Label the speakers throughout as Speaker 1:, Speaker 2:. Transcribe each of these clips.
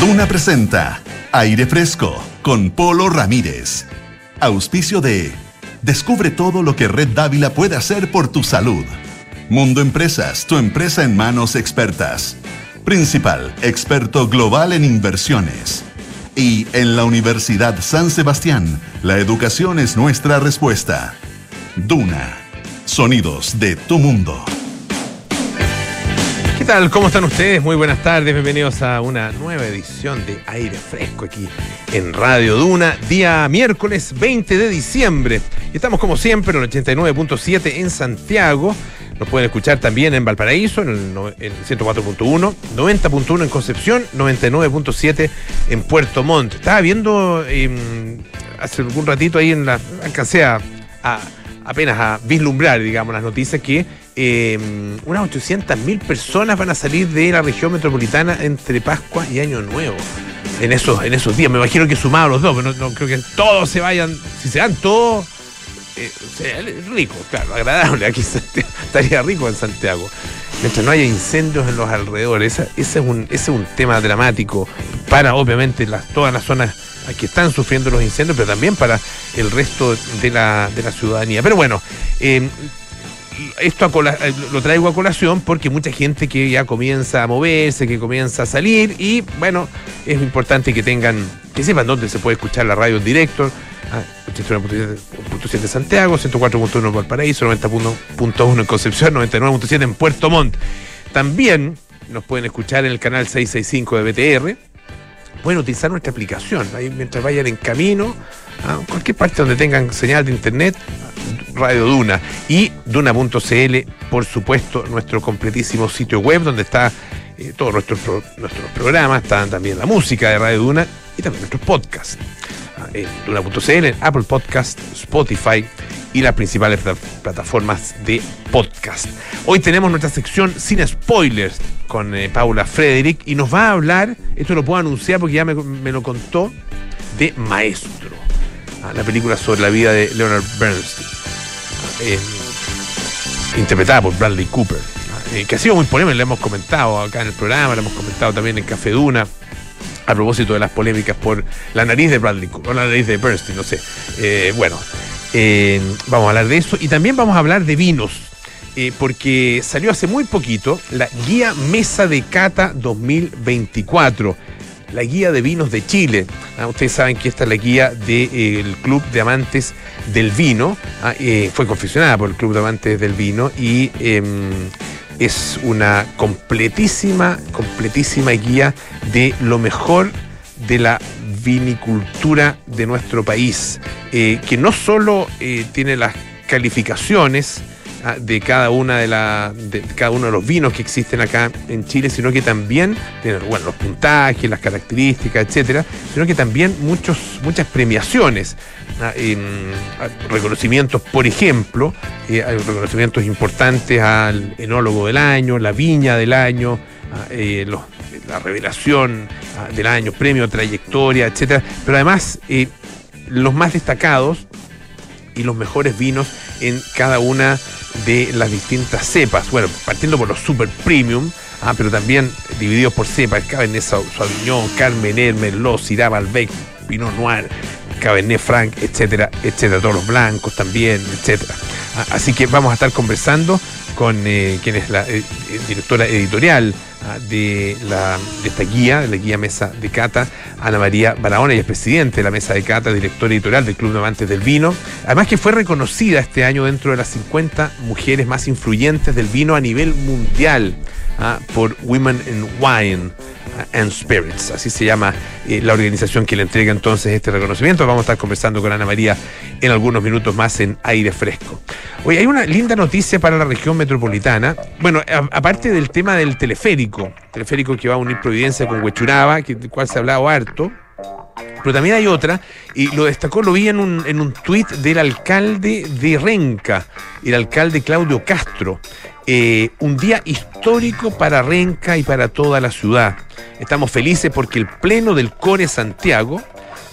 Speaker 1: Duna presenta Aire Fresco con Polo Ramírez. Auspicio de Descubre todo lo que Red Dávila puede hacer por tu salud. Mundo Empresas, tu empresa en manos expertas. Principal, experto global en inversiones. Y en la Universidad San Sebastián, la educación es nuestra respuesta. Duna, sonidos de tu mundo.
Speaker 2: ¿Qué tal? ¿Cómo están ustedes? Muy buenas tardes, bienvenidos a una nueva edición de Aire Fresco aquí en Radio Duna, día miércoles 20 de diciembre. Y estamos como siempre en el 89.7 en Santiago. Nos pueden escuchar también en Valparaíso, en el, 104.1, 90.1 en Concepción, 99.7 en Puerto Montt. Estaba viendo em, hace algún ratito ahí en la. alcancé a apenas a vislumbrar, digamos, las noticias que eh, unas 800.000 personas van a salir de la región metropolitana entre Pascua y Año Nuevo. En esos, en esos días, me imagino que sumado los dos, pero no, creo que todos se vayan, si se van todos, eh, rico, claro, agradable, aquí estaría rico en Santiago. Mientras no haya incendios en los alrededores, ese, es, un, ese es un tema dramático para obviamente las, todas las zonas que están sufriendo los incendios, pero también para el resto de la, de la ciudadanía. Pero bueno, eh, esto eh, lo traigo a colación porque mucha gente que ya comienza a moverse, que comienza a salir y bueno, es importante que tengan, que sepan dónde se puede escuchar la radio en directo. 81.7 Santiago, 104.1 en Valparaíso, 90.1 en Concepción, 99.7 en Puerto Montt. También nos pueden escuchar en el canal 665 de BTR pueden utilizar nuestra aplicación. Ahí mientras vayan en camino, a cualquier parte donde tengan señal de internet, Radio Duna. Y Duna.cl, por supuesto, nuestro completísimo sitio web donde está eh, todos nuestros, nuestros programas, está también la música de Radio Duna y también nuestros podcasts. En Duna.cl, Apple Podcast, Spotify y las principales plataformas de podcast. Hoy tenemos nuestra sección sin spoilers con eh, Paula Frederick y nos va a hablar, esto lo puedo anunciar porque ya me, lo contó, de Maestro, ah, la película sobre la vida de Leonard Bernstein, ah, eh, interpretada por Bradley Cooper, ah, eh, que ha sido muy polémica, le hemos comentado acá en el programa, le hemos comentado también en Café Duna a propósito de las polémicas por la nariz de Bradley Cooper, o la nariz de Bernstein, no sé. bueno, vamos a hablar de eso y también vamos a hablar de vinos. Eh, porque salió hace muy poquito la guía Mesa de Cata 2024, la guía de vinos de Chile. Ah, ustedes saben que esta es la guía del eh, Club de Amantes del Vino, ah, eh, fue confeccionada por el Club de Amantes del Vino y em, es una completísima, completísima guía de lo mejor de la vinicultura de nuestro país, que no solo tiene las calificaciones, de cada una de, la, de cada uno de los vinos que existen acá en Chile, sino que también bueno, los puntajes, las características, etcétera, sino que también muchos, muchas premiaciones, ah, ah, reconocimientos, por ejemplo, eh, hay reconocimientos importantes al enólogo del año, la viña del año, eh, la revelación del año, premio trayectoria, etcétera, pero además eh, los más destacados y los mejores vinos en cada una las distintas cepas. Bueno, partiendo por los super premium, ah, pero también divididos por cepas, Cabernet Sauvignon, Carmener, Merlot, Syrah, Malbec, Pinot Noir, Cabernet Franc, etcétera, etcétera, todos los blancos también, etcétera. Ah, así que vamos a estar conversando con eh, quien es la eh, directora editorial de, la, de esta guía, de la guía Mesa de Cata, Ana María Barahona, y es presidente de la Mesa de Cata, directora editorial del Club de Amantes del Vino. Además que fue reconocida este año dentro de las 50 mujeres más influyentes del vino a nivel mundial ah, por Women in Wine and Spirits, así se llama eh, la organización que le entrega entonces este reconocimiento. Vamos a estar conversando con Ana María en algunos minutos más en aire fresco. Hoy hay una linda noticia para la región metropolitana. Bueno, aparte del tema del teleférico, teleférico que va a unir Providencia con Huechuraba, del cual se ha hablado harto. Pero también hay otra, y lo destacó, lo vi en un, en un tuit del alcalde de Renca, el alcalde Claudio Castro. Eh, un día histórico para Renca y para toda la ciudad. Estamos felices porque el Pleno del Core Santiago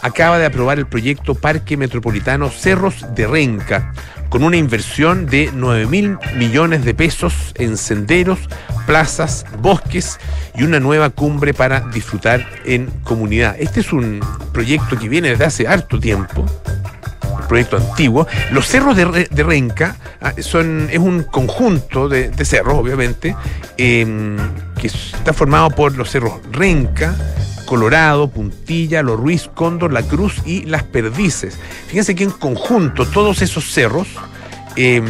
Speaker 2: acaba de aprobar el proyecto Parque Metropolitano Cerros de Renca, con una inversión de 9 mil millones de pesos en senderos, plazas, bosques y una nueva cumbre para disfrutar en comunidad. Este es un proyecto que viene desde hace harto tiempo proyecto antiguo. Los cerros de, Renca ah, son, es un conjunto de, cerros, obviamente, em, que está formado por los cerros Renca, Colorado, Puntilla, Los Ruiz, Cóndor, La Cruz y Las Perdices. Fíjense que en conjunto todos esos cerros em,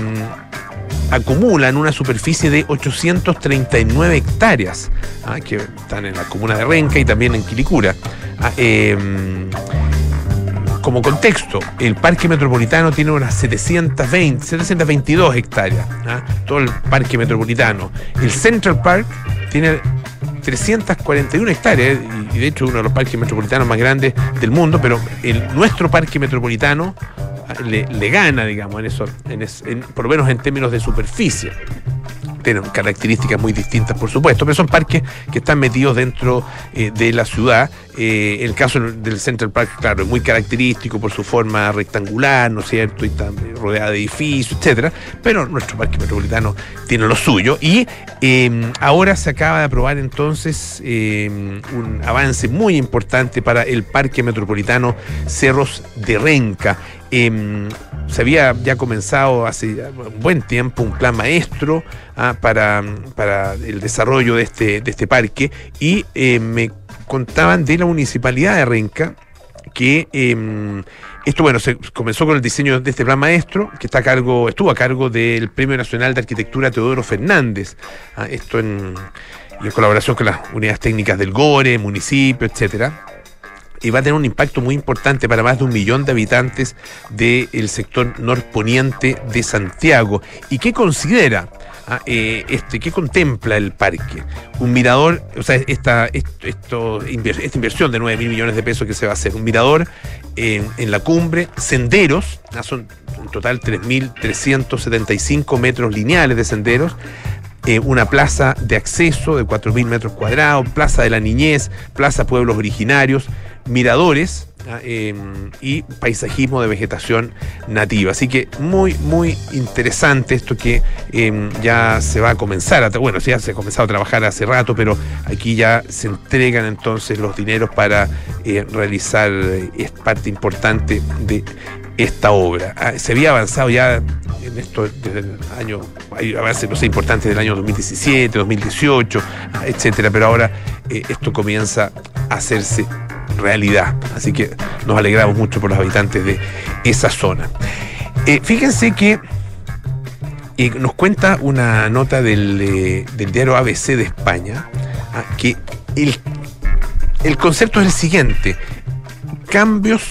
Speaker 2: acumulan una superficie de 839 hectáreas, ah, que están en la comuna de Renca y también en Quilicura. Ah, em, como contexto, el parque metropolitano tiene unas 720, 722 hectáreas, ¿ah? todo el parque metropolitano. El Central Park tiene 341 hectáreas, y de hecho uno de los parques metropolitanos más grandes del mundo, pero el, nuestro parque metropolitano ah, le, gana, digamos, en eso, en, por lo menos en términos de superficie tienen características muy distintas, por supuesto, pero son parques que están metidos dentro eh, de la ciudad. Eh, el caso del Central Park, claro, es muy característico por su forma rectangular, ¿no es cierto? Y está rodeada de edificios, etcétera. Pero nuestro parque metropolitano tiene lo suyo. Y em, ahora se acaba de aprobar entonces em, un avance muy importante para el parque metropolitano Cerros de Renca. Em, se había ya comenzado hace buen tiempo un plan maestro ah, para, para, el desarrollo de este, de este parque y eh, me contaban de la municipalidad de Renca que em, esto, bueno, se comenzó con el diseño de este plan maestro, que está a cargo, estuvo a cargo del Premio Nacional de Arquitectura Teodoro Fernández. Ah, esto en, en colaboración con las unidades técnicas del GORE, municipio, etcétera y va a tener un impacto muy importante para más de un millón de habitantes del sector norponiente de Santiago. ¿Y qué considera? Ah, eh, este, ¿Qué contempla el parque? Un mirador, o sea, esta, esta inversión de 9 mil millones de pesos que se va a hacer, un mirador en la cumbre, senderos, ah, son en total 3.375 metros lineales de senderos, eh, una plaza de acceso de 4.000 metros cuadrados, plaza de la niñez, plaza pueblos originarios, miradores ah, em, y paisajismo de vegetación nativa. Así que muy, muy interesante esto que em, ya se va a comenzar. A, bueno, ya se ha comenzado a trabajar hace rato, pero aquí ya se entregan entonces los dineros para eh, realizar, eh, es parte importante de esta obra. Ah, se había avanzado ya en esto desde el año, hay avances no sé, importantes del año 2017, 2018, ah, etcétera, pero ahora eh, esto comienza a hacerse realidad. Así que nos alegramos mucho por los habitantes de esa zona. Eh, fíjense que eh, nos cuenta una nota del, eh, diario ABC de España ah, que el, el, concepto es el siguiente: cambios,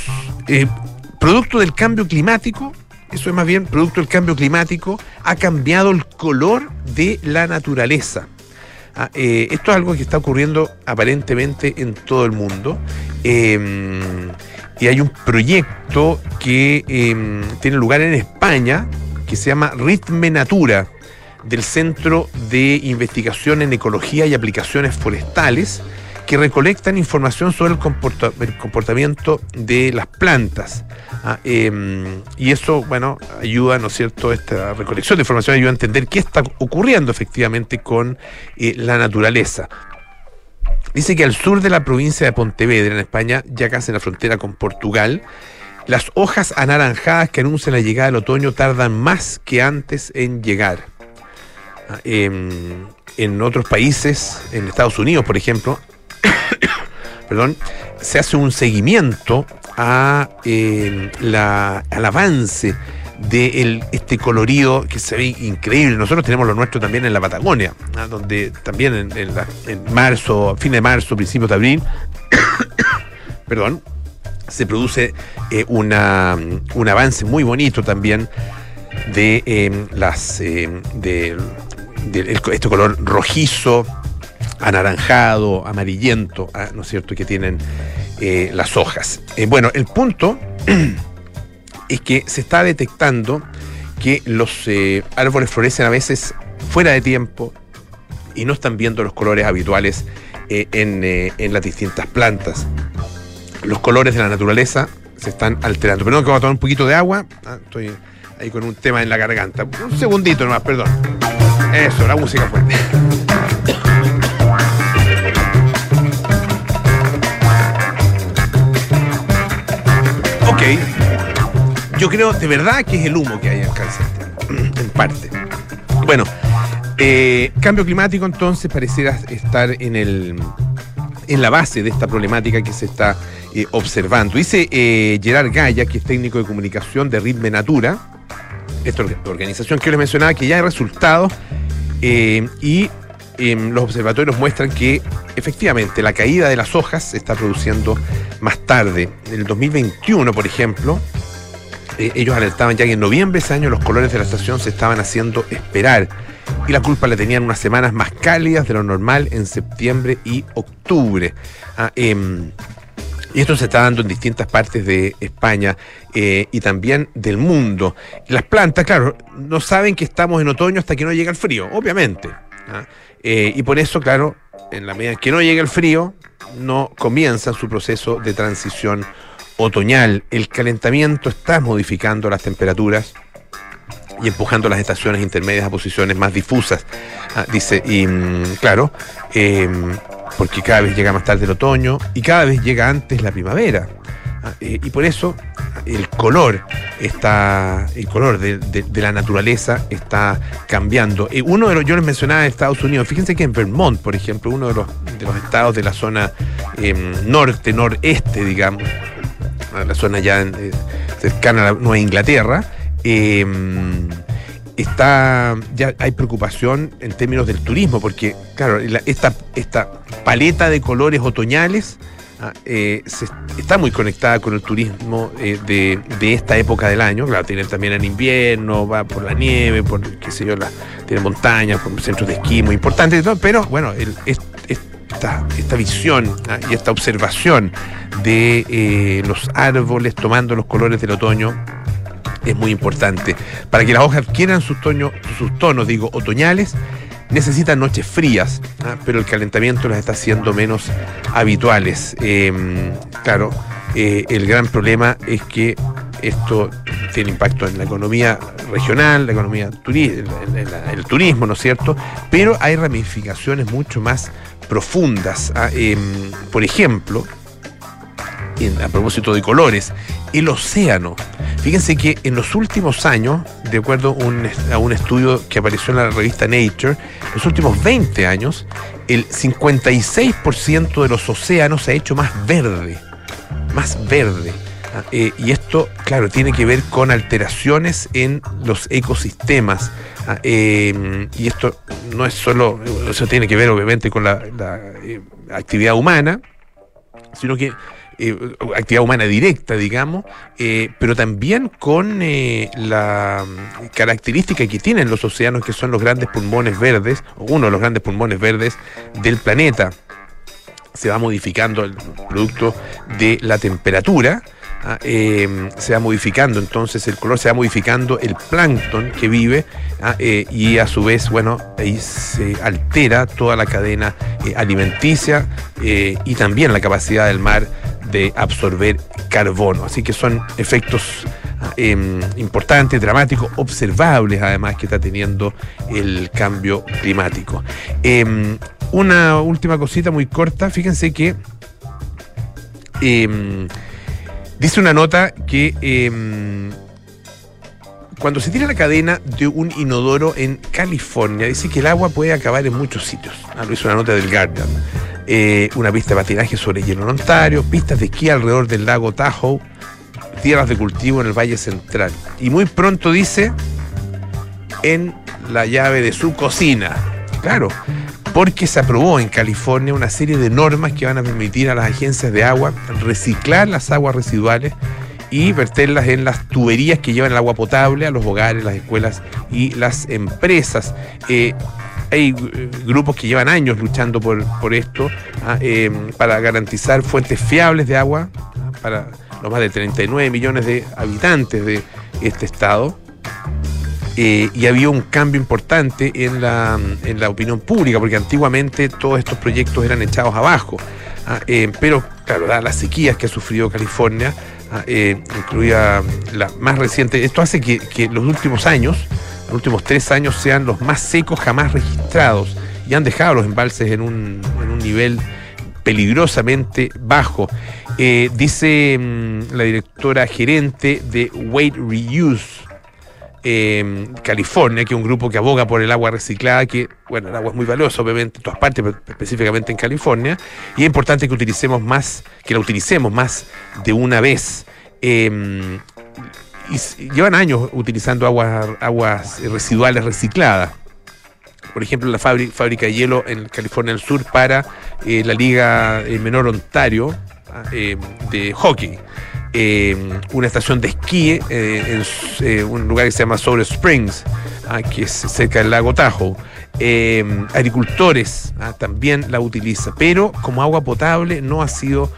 Speaker 2: producto del cambio climático. Eso es más bien producto del cambio climático, ha cambiado el color de la naturaleza. Ah, eh, esto es algo que está ocurriendo aparentemente en todo el mundo. Em, y hay un proyecto que em, tiene lugar en España que se llama Ritme Natura, del Centro de Investigación en Ecología y Aplicaciones Forestales, que recolectan información sobre el, comportamiento de las plantas. Ah, em, y eso, bueno, ayuda, ¿no es cierto?, esta recolección de información ayuda a entender qué está ocurriendo efectivamente con eh, la naturaleza. Dice que al sur de la provincia de Pontevedra, en España, ya casi en la frontera con Portugal, las hojas anaranjadas que anuncian la llegada del otoño tardan más que antes en llegar. Ah, em, en otros países, en Estados Unidos, por ejemplo, perdón, se hace un seguimiento a, eh, la, al avance de este colorido que se ve increíble. Nosotros tenemos lo nuestro también en la Patagonia, ¿ah? donde también en, marzo, fin de marzo, principios de abril, perdón, se produce eh, una, un avance muy bonito también de eh, las de, este color rojizo anaranjado, amarillento, ah, ¿no es cierto?, que tienen eh, las hojas. Eh, bueno, el punto es que se está detectando que los eh, árboles florecen a veces fuera de tiempo y no están viendo los colores habituales en, en, las distintas plantas. los colores de la naturaleza se están alterando. Perdón que voy a tomar un poquito de agua. Ah, estoy ahí con un tema en la garganta. Un segundito nomás, perdón. Eso, la música fuerte. Yo creo de verdad que es el humo que hay en cáncer, en parte. Bueno, eh, cambio climático entonces pareciera estar en el en la base de esta problemática que se está eh, observando. Dice eh, Gerard Gaya, que es técnico de comunicación de Ritme Natura, esta organización que les mencionaba, que ya hay resultados y em, los observatorios muestran que efectivamente la caída de las hojas se está produciendo más tarde. En el 2021, por ejemplo, ellos alertaban ya que en noviembre ese año los colores de la estación se estaban haciendo esperar y la culpa la tenían unas semanas más cálidas de lo normal en septiembre y octubre. Ah, em, y esto se está dando en distintas partes de España eh, y también del mundo. Las plantas, claro, no saben que estamos en otoño hasta que no llega el frío, obviamente. ¿ah? Eh, y por eso, claro, en la medida que no llega el frío, no comienzan su proceso de transición otoñal. El calentamiento está modificando las temperaturas y empujando las estaciones intermedias a posiciones más difusas. Ah, dice, y mm, claro, em, porque cada vez llega más tarde el otoño y cada vez llega antes la primavera. Eh, y por eso el color está, el color de, la naturaleza está cambiando. Eh, uno de los, yo les mencionaba en Estados Unidos, fíjense que en Vermont, por ejemplo, uno de los, de los estados de la zona em, norte, noreste, digamos, la zona ya eh, cercana a la Nueva Inglaterra, Em, está ya hay preocupación en términos del turismo, porque, claro, esta, esta paleta de colores otoñales ah, eh, está muy conectada con el turismo eh, de, esta época del año. Claro, tiene también en invierno, va por la nieve, por qué sé yo, tiene montañas, por centros de esquí muy importantes, pero bueno, esta, esta, visión ah, y esta observación de eh, los árboles tomando los colores del otoño es muy importante. Para que las hojas adquieran sus, sus tonos, digo, otoñales, necesitan noches frías, ¿ah? pero el calentamiento las está haciendo menos habituales. Em, claro, eh, el gran problema es que esto tiene impacto en la economía regional, la economía el turismo, ¿no es cierto? Pero hay ramificaciones mucho más profundas. ¿ah? Em, por ejemplo, a propósito de colores, el océano. Fíjense que en los últimos años, de acuerdo a un estudio que apareció en la revista Nature, los últimos 20 años, el 56% de los océanos se ha hecho más verde, más verde. Ah, eh, y esto, claro, tiene que ver con alteraciones en los ecosistemas. Ah, em, y esto no es solo, eso tiene que ver obviamente con la, eh, actividad humana, sino que eh, actividad humana directa, digamos, eh, pero también con eh, la característica que tienen los océanos, que son los grandes pulmones verdes, uno de los grandes pulmones verdes del planeta. Se va modificando el producto de la temperatura. Ah, se va modificando entonces el color, se va modificando el plancton que vive ah, y a su vez, bueno, ahí se altera toda la cadena alimenticia y también la capacidad del mar de absorber carbono. Así que son efectos em, importantes, dramáticos, observables además que está teniendo el cambio climático. Em, una última cosita muy corta, fíjense que em, dice una nota que cuando se tira la cadena de un inodoro en California, dice que el agua puede acabar en muchos sitios. Ah, lo hizo una nota del Guardian. Eh, una pista de patinaje sobre hielo en Ontario, pistas de esquí alrededor del lago Tahoe, tierras de cultivo en el Valle Central. Y muy pronto dice, en la llave de su cocina. Claro, porque se aprobó en California una serie de normas que van a permitir a las agencias de agua reciclar las aguas residuales y verterlas en las tuberías que llevan el agua potable a los hogares, las escuelas y las empresas. Eh, hay eh, grupos que llevan años luchando por, esto ah, eh, para garantizar fuentes fiables de agua ah, para los más de 39 millones de habitantes de este estado. Eh, y había un cambio importante en la, en la opinión pública, porque antiguamente todos estos proyectos eran echados abajo. Ah, pero
Speaker 3: claro, las sequías que ha sufrido California, ah, eh, incluida la más reciente, esto hace que, que los últimos años, los últimos tres años sean los más secos jamás registrados y han dejado los embalses en un, en un nivel peligrosamente bajo. Eh, dice mm, la directora gerente de Weight Reuse, eh, California, que es un grupo que aboga por el agua reciclada, que, bueno, el agua es muy valiosa, obviamente, en todas partes, pero específicamente en California, y es importante que utilicemos más, que la utilicemos más de una vez. Y llevan años utilizando aguas, aguas residuales recicladas por ejemplo, la fábrica de hielo en California del Sur para eh, la Liga eh, Menor Ontario ah, eh, de hockey. Una estación de esquí en un lugar que se llama Soul Springs, ah, que es cerca del lago Tahoe. agricultores ah, también la utilizan, pero como agua potable no ha sido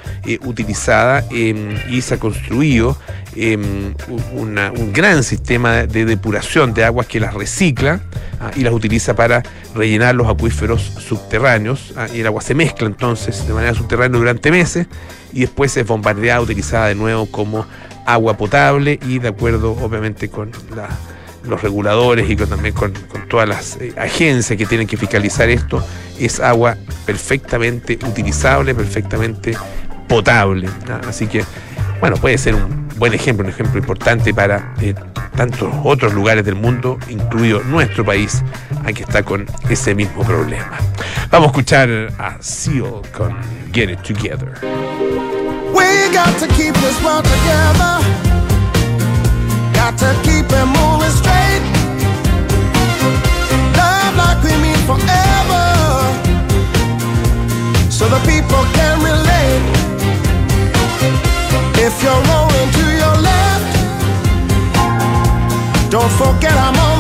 Speaker 3: utilizada y se ha construido un gran sistema de depuración de aguas que las recicla Ah, y las utiliza para rellenar los acuíferos subterráneos ah, y el agua se mezcla entonces de manera subterránea durante meses y después es bombardeada, utilizada de nuevo como agua potable y de acuerdo obviamente con los reguladores y también con, todas las eh, agencias que tienen que fiscalizar esto, es agua perfectamente utilizable, perfectamente potable. Así que, bueno, puede ser un buen ejemplo, un ejemplo importante para eh, tantos otros lugares del mundo, incluido nuestro país, aquí está con ese mismo problema. Vamos a escuchar a Seal con Get It Together. So the people can relate. If you're rolling to your left. Don't forget I'm on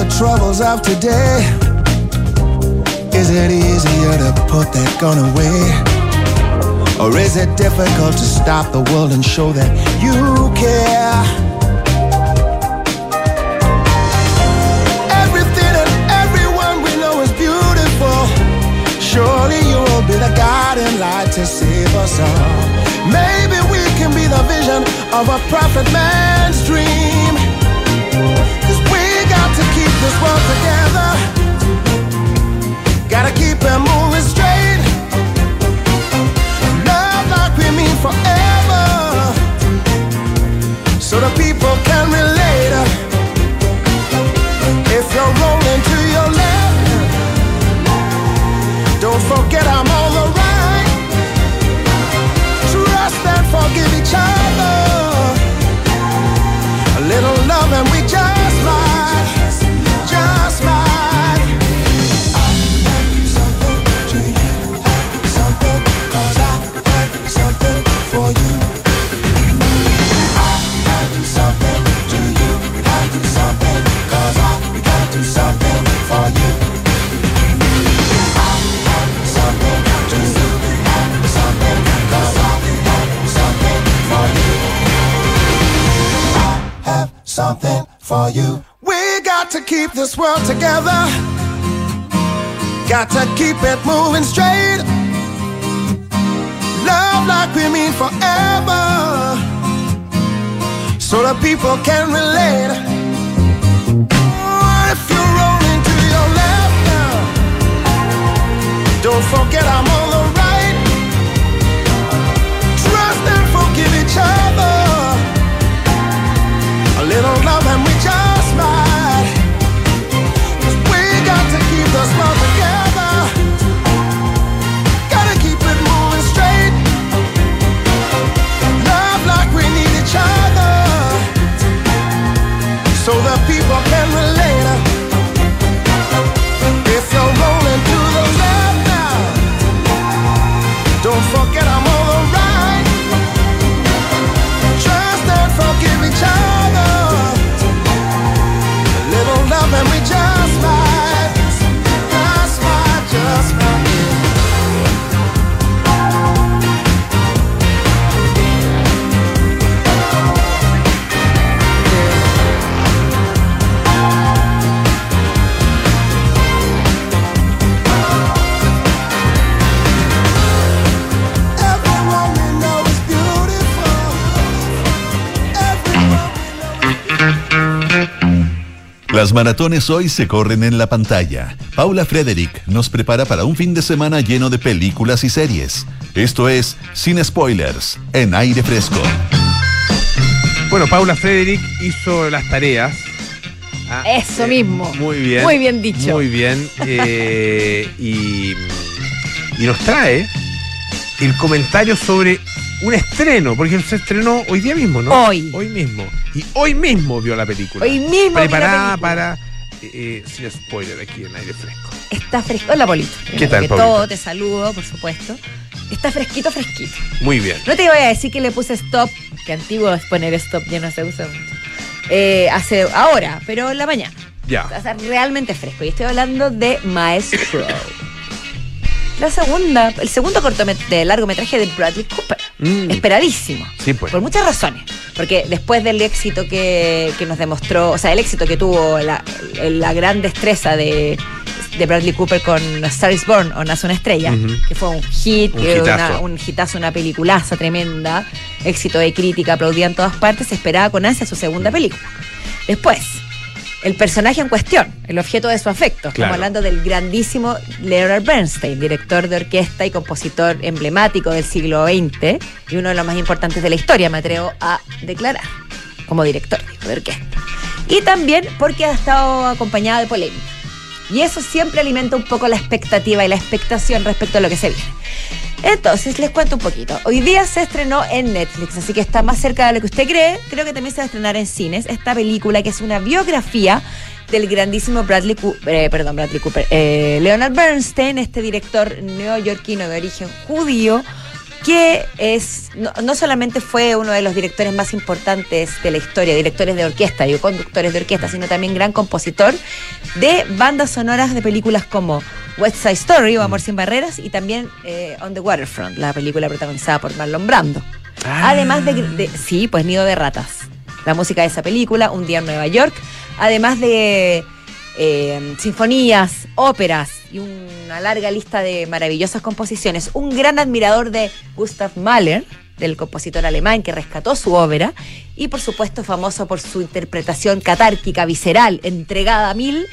Speaker 3: the troubles of today. Is it easier to put that gun away? Or is it difficult to stop the world and show that you care? Everything and everyone we know is beautiful. Surely you will be the guiding light to save us all. Maybe we can be the vision of a prophet man's dream. Keep this world together. Gotta keep it moving straight Love like we mean forever so the people can relate. If you're rolling to your left, don't forget I'm on the right. Trust and forgive each other. A little love and we just you. We got to keep this world together. Got to keep it moving straight. Love like we mean forever. So the people can relate. if you're rolling to your left now, don't forget I'm on the right. Trust and forgive each other little love and we just
Speaker 1: Las maratones hoy se corren en la pantalla. Paula Frederick nos prepara para un fin de semana lleno de películas y series. Esto es Sin Spoilers, en aire fresco.
Speaker 2: Bueno, Paula Frederick hizo las tareas.
Speaker 4: Ah, Eso eh, mismo.
Speaker 2: Muy bien.
Speaker 4: Muy bien dicho.
Speaker 2: Muy bien. Eh, y, y nos trae el comentario sobre un estreno, porque se estrenó hoy día mismo, ¿no?
Speaker 4: Hoy.
Speaker 2: Hoy mismo. Y hoy mismo vio la película.
Speaker 4: Hoy mismo.
Speaker 2: Preparada para, eh, eh, sin spoiler, aquí en aire fresco.
Speaker 4: Está fresco. Hola, Polito.
Speaker 2: ¿Qué tal,
Speaker 4: Polito? todo, te saludo, por supuesto. Está fresquito, fresquito.
Speaker 2: Muy bien.
Speaker 4: No te voy a decir que le puse stop, que antiguo es poner stop, ya no se usa mucho. Eh, hace ahora, pero en la mañana.
Speaker 2: Ya.
Speaker 4: Está realmente fresco. Y estoy hablando de Maestro. La segunda, el segundo cortometraje de largometraje de Bradley Cooper. Mm. Esperadísimo.
Speaker 2: Sí, pues.
Speaker 4: Por muchas razones. Porque después del éxito que, nos demostró, o sea, el éxito que tuvo la, gran destreza de, Bradley Cooper con Star is Born o Nace una estrella, que fue un hit, un, una, un hitazo, una peliculaza tremenda, éxito de crítica, aplaudía en todas partes, se esperaba con ansia su segunda película. Después, el personaje en cuestión, el objeto de su afecto. Estamos hablando del grandísimo Leonard Bernstein, director de orquesta y compositor emblemático del siglo XX y uno de los más importantes de la historia, me atrevo a declarar, como director de orquesta. Y también porque ha estado acompañado de polémica. Y eso siempre alimenta un poco la expectativa y la expectación respecto a lo que se viene. Entonces, les cuento un poquito. Hoy día se estrenó en Netflix, así que está más cerca de lo que usted cree. Creo que también se va a estrenar en cines esta película que es una biografía del grandísimo Bradley Cooper, eh, perdón, Bradley Cooper, eh, Leonard Bernstein, este director neoyorquino de origen judío, que es no, solamente fue uno de los directores más importantes de la historia, directores de orquesta y conductores de orquesta, sino también gran compositor de bandas sonoras de películas como West Side Story o Amor sin Barreras y también eh, On the Waterfront, la película protagonizada por Marlon Brando. Ah. Además de, sí, pues Nido de Ratas, la música de esa película, Un día en Nueva York, además de eh, sinfonías, óperas y una larga lista de maravillosas composiciones. Un gran admirador de Gustav Mahler, del compositor alemán que rescató su ópera, y por supuesto famoso por su interpretación catárquica, visceral, entregada a mil,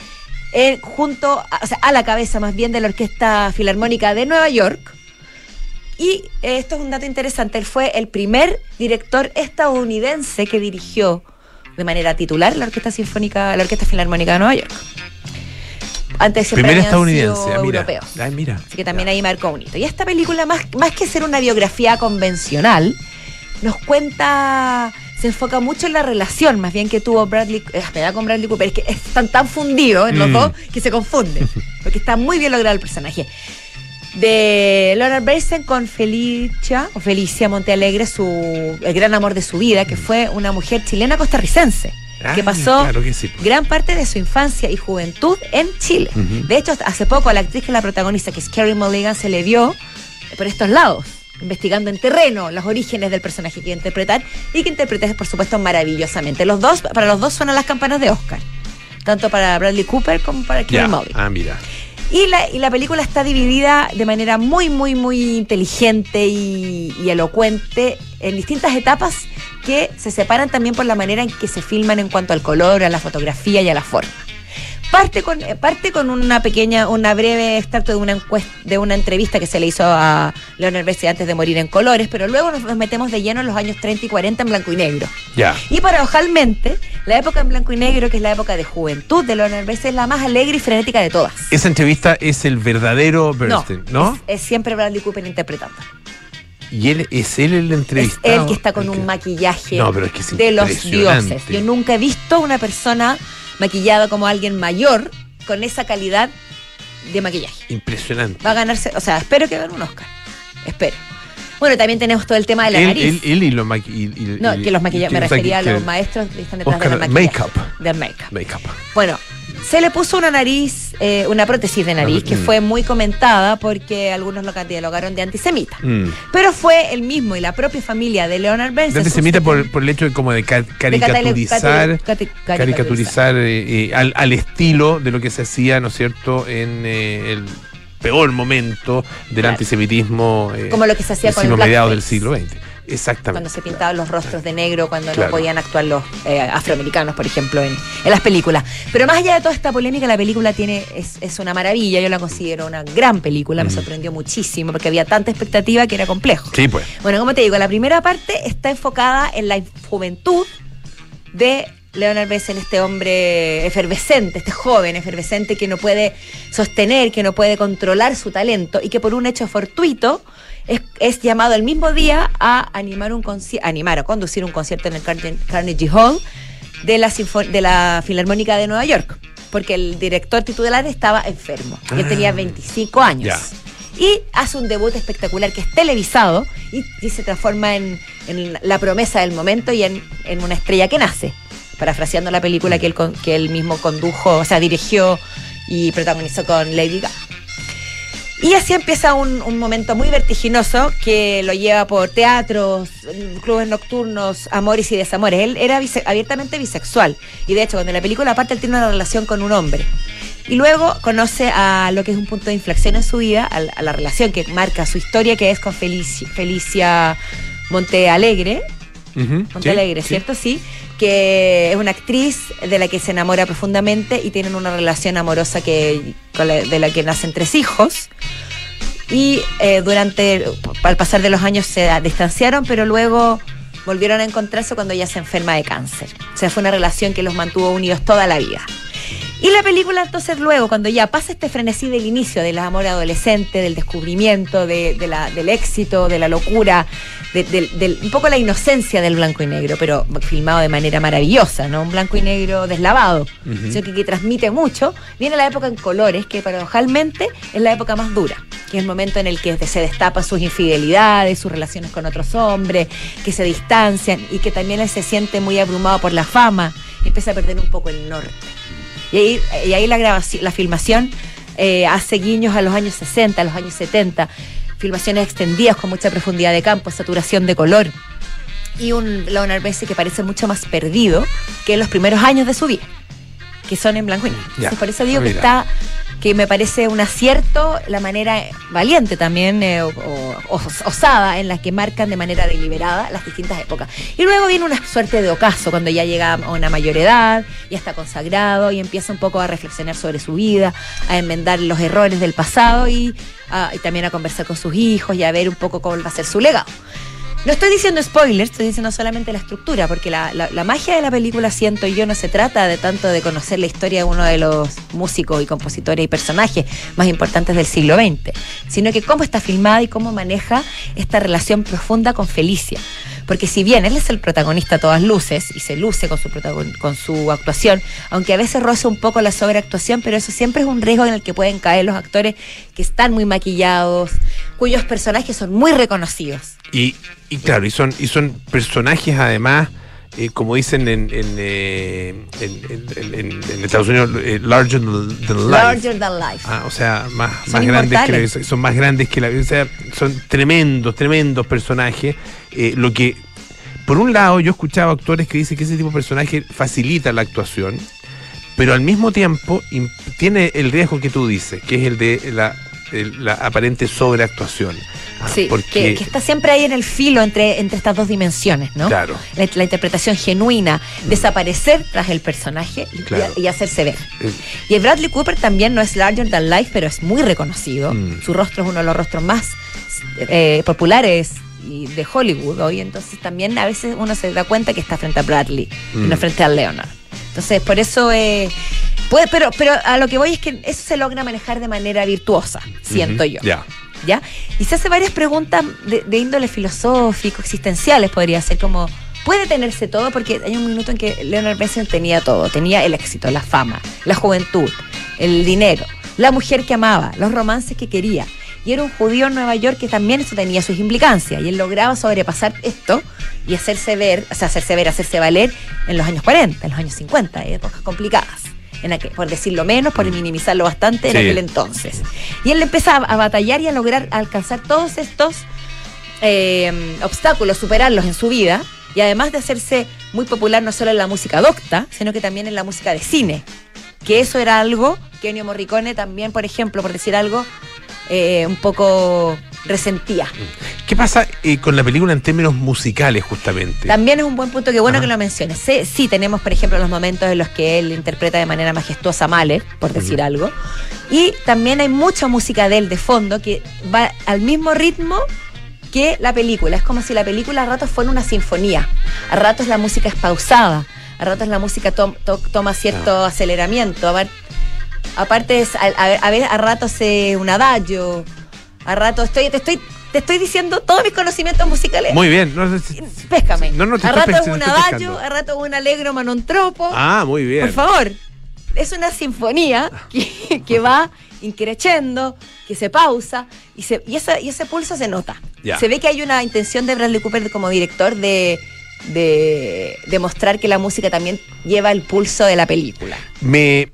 Speaker 4: eh, junto a, a la cabeza más bien de la Orquesta Filarmónica de Nueva York. Y eh, esto es un dato interesante, él fue el primer director estadounidense que dirigió de manera titular la Orquesta Sinfónica, la Orquesta Filarmónica de Nueva York. Antes siempre
Speaker 2: estadounidense, ah, mira.
Speaker 4: europeos.
Speaker 2: mira.
Speaker 4: Así que también ahí marcó un hito. Y esta película, más, más que ser una biografía convencional, nos cuenta se enfoca mucho en la relación, más bien que tuvo Bradley, eh, con Bradley Cooper, es que están tan fundidos en los mm. dos que se confunden, porque está muy bien logrado el personaje de Leonard Bernstein con Felicia, o Felicia Montealegre, su, el gran amor de su vida, que fue una mujer chilena costarricense. que ah, pasó gran parte de su infancia y juventud en Chile. De hecho, hace poco a la actriz que la protagonista, que es Carrie Mulligan, se le vio por estos lados, investigando en terreno los orígenes del personaje que iba a interpretar y que interpreta, por supuesto, maravillosamente. Los dos, para los dos suenan las campanas de Oscar, tanto para Bradley Cooper como para Carrie Mulligan.
Speaker 2: Ah, mira.
Speaker 4: Y la, y la película está dividida de manera muy, muy, muy inteligente y, y elocuente en distintas etapas que se separan también por la manera en que se filman en cuanto al color, a la fotografía y a la forma. Parte con, eh, parte con una pequeña, una breve extracto de una encuesta, de una entrevista que se le hizo a Leonard Bessi antes de morir en colores, pero luego nos, metemos de lleno en los años 30 y 40 en blanco y negro.
Speaker 2: Ya.
Speaker 4: Y paradojalmente, la época en blanco y negro, que es la época de juventud de Leonard Bessi, es la más alegre y frenética de todas.
Speaker 2: Esa entrevista es el verdadero Bernstein, ¿no?
Speaker 4: Es, siempre Bradley Cooper interpretando.
Speaker 2: Y él es él el entrevistado.
Speaker 4: Es él que está con un maquillaje de los dioses. Yo nunca he visto una persona maquillado como alguien mayor con esa calidad de maquillaje.
Speaker 2: Impresionante.
Speaker 4: Va a ganarse, o sea, espero que gane un Oscar. Espero. Bueno, también tenemos todo el tema de la nariz.
Speaker 2: Él, y los
Speaker 4: No, que los maquilladores, me refería a los maestros que están detrás del
Speaker 2: Make-up.
Speaker 4: Del make-up.
Speaker 2: Make-up.
Speaker 4: Bueno, se le puso una nariz, eh, una prótesis de nariz, que fue muy comentada porque algunos lo catalogaron de antisemita. Mm. Pero fue el mismo y la propia familia de Leonard Bernstein.
Speaker 2: De antisemita por, por, el hecho de como de caricaturizar, caricaturizar eh, eh, al, al, estilo de lo que se hacía, ¿no es cierto?, en el peor momento del antisemitismo
Speaker 4: como lo que se hacía con
Speaker 2: el mediados del siglo XX. Exactamente.
Speaker 4: Cuando se pintaban los rostros de negro, cuando no podían actuar los eh, afroamericanos, por ejemplo, en, las películas. Pero más allá de toda esta polémica, la película tiene es, una maravilla. Yo la considero una gran película. Me sorprendió muchísimo porque había tanta expectativa que era complejo.
Speaker 2: Sí, pues.
Speaker 4: Bueno, como te digo, la primera parte está enfocada en la juventud de Leonard Bessel, este hombre efervescente, este joven efervescente que no puede sostener, que no puede controlar su talento y que por un hecho fortuito es, llamado el mismo día a animar un animar o conducir un concierto en el Carnegie Hall de la, de la Filarmónica de Nueva York, porque el director titular estaba enfermo él tenía 25 ah, años. Y hace un debut espectacular que es televisado y, se transforma en, la promesa del momento y en, en una estrella que nace parafraseando la película que él, que él mismo condujo, o sea, dirigió y protagonizó con Lady Gaga. Y así empieza un, momento muy vertiginoso que lo lleva por teatros, clubes nocturnos, amores y desamores. Él era abiertamente bisexual. Y de hecho, cuando la película parte, él tiene una relación con un hombre. Y luego conoce a lo que es un punto de inflexión en su vida, a, la relación que marca su historia, que es con Felicia, Felicia Montealegre. Montealegre, ¿cierto? sí que es una actriz de la que se enamora profundamente y tienen una relación amorosa que, de la que nacen tres hijos. Y eh, durante, al pasar de los años se distanciaron, pero luego volvieron a encontrarse cuando ella se enferma de cáncer. O sea, fue una relación que los mantuvo unidos toda la vida. Y la película entonces luego, cuando ya pasa este frenesí del inicio, del amor adolescente, del descubrimiento, de, la, del éxito, de la locura, de, un poco la inocencia del blanco y negro, pero filmado de manera maravillosa, ¿no? Un blanco y negro deslavado, que, transmite mucho. Viene la época en colores, que paradojalmente es la época más dura, que es el momento en el que se destapan sus infidelidades, sus relaciones con otros hombres, que se distancian y que también él se siente muy abrumado por la fama y empieza a perder un poco el norte. Y ahí, y ahí la, grabación, la filmación eh, hace guiños a los años 60, a los años 70, filmaciones extendidas con mucha profundidad de campo, saturación de color. Y un Leonard Bessie que parece mucho más perdido que en los primeros años de su vida, que son en blanco y negro. por eso digo que está que me parece un acierto la manera valiente también eh, o, osada en la que marcan de manera deliberada las distintas épocas. Y luego viene una suerte de ocaso cuando ya llega a una mayor edad, ya está consagrado y empieza un poco a reflexionar sobre su vida, a enmendar los errores del pasado y, y también a conversar con sus hijos y a ver un poco cómo va a ser su legado. No estoy diciendo spoilers, estoy diciendo solamente la estructura, porque la, magia de la película, siento yo, no se trata de tanto de conocer la historia de uno de los músicos y compositores y personajes más importantes del siglo XX, sino que cómo está filmada y cómo maneja esta relación profunda con Felicia. Porque si bien él es el protagonista a todas luces y se luce con su, con su actuación, aunque a veces roza un poco la sobreactuación, pero eso siempre es un riesgo en el que pueden caer los actores que están muy maquillados, cuyos personajes son muy reconocidos.
Speaker 2: Y, y claro, y son, y son personajes además. Eh, como dicen en, en, eh, en, Estados Unidos, eh, larger than life.
Speaker 4: Larger than life.
Speaker 2: Ah, o sea, más, más grandes que son más grandes que la vida. O sea, son tremendos, tremendos personajes. lo que, por un lado, yo escuchaba actores que dicen que ese tipo de personaje facilita la actuación, pero al mismo tiempo tiene el riesgo que tú dices, que es el de la la aparente sobreactuación.
Speaker 4: Sí, porque... que, está siempre ahí en el filo entre, entre estas dos dimensiones, ¿no?
Speaker 2: Claro.
Speaker 4: La, interpretación genuina, mm. desaparecer tras el personaje y, hacerse ver. Y el Bradley Cooper también no es larger than life, pero es muy reconocido. Mm. Su rostro es uno de los rostros más eh, populares de Hollywood hoy, entonces también a veces uno se da cuenta que está frente a Bradley, no mm. frente a Leonard. Entonces, por eso eh, Puede, pero, pero a lo que voy es que eso se logra manejar de manera virtuosa, siento yo.
Speaker 2: Ya.
Speaker 4: ¿Ya? Y se hace varias preguntas de, índole filosófico, existenciales, podría ser como. Puede tenerse todo porque hay un minuto en que Leonard Benson tenía todo. Tenía el éxito, la fama, la juventud, el dinero, la mujer que amaba, los romances que quería. Y era un judío en Nueva York que también eso tenía sus implicancias. Y él lograba sobrepasar esto y hacerse ver, o sea, hacerse ver, hacerse valer en los años 40, en los años 50, épocas complicadas por decirlo menos, por minimizarlo bastante en aquel entonces. Y él empezaba a batallar y a lograr alcanzar todos estos eh, obstáculos, superarlos en su vida, y además de hacerse muy popular no solo en la música docta, sino que también en la música de cine, que eso era algo que Ennio Morricone también, por ejemplo, por decir algo, eh, un poco resentía.
Speaker 2: ¿Qué pasa eh, con la película en términos musicales, justamente?
Speaker 4: También es un buen punto, que bueno
Speaker 2: Ajá.
Speaker 4: que lo menciones. Sí, sí, tenemos, por ejemplo, los momentos en los que él interpreta de manera majestuosa a Mahler, por decir algo. Y también hay mucha música de él de fondo que va al mismo ritmo que la película. Es como si la película a ratos fuera una sinfonía. A ratos la música es pausada. A ratos la música to- to- toma cierto aceleramiento. A aparte, es, a, a- a ver, a ratos es un adagio. A ratos estoy, te estoy, te estoy diciendo todos mis conocimientos musicales.
Speaker 2: Muy bien. No,
Speaker 4: Péscame.
Speaker 2: No, no, te
Speaker 4: a rato es un
Speaker 2: pescando.
Speaker 4: a rato es un alegro manontropo.
Speaker 2: Ah, muy bien.
Speaker 4: Por favor. Es una sinfonía que, que va increchendo, que se pausa y, se, y, ese pulso se nota.
Speaker 2: Ya.
Speaker 4: Se ve que hay una intención de Bradley Cooper como director de, de, de mostrar que la música también lleva el pulso de la película.
Speaker 2: me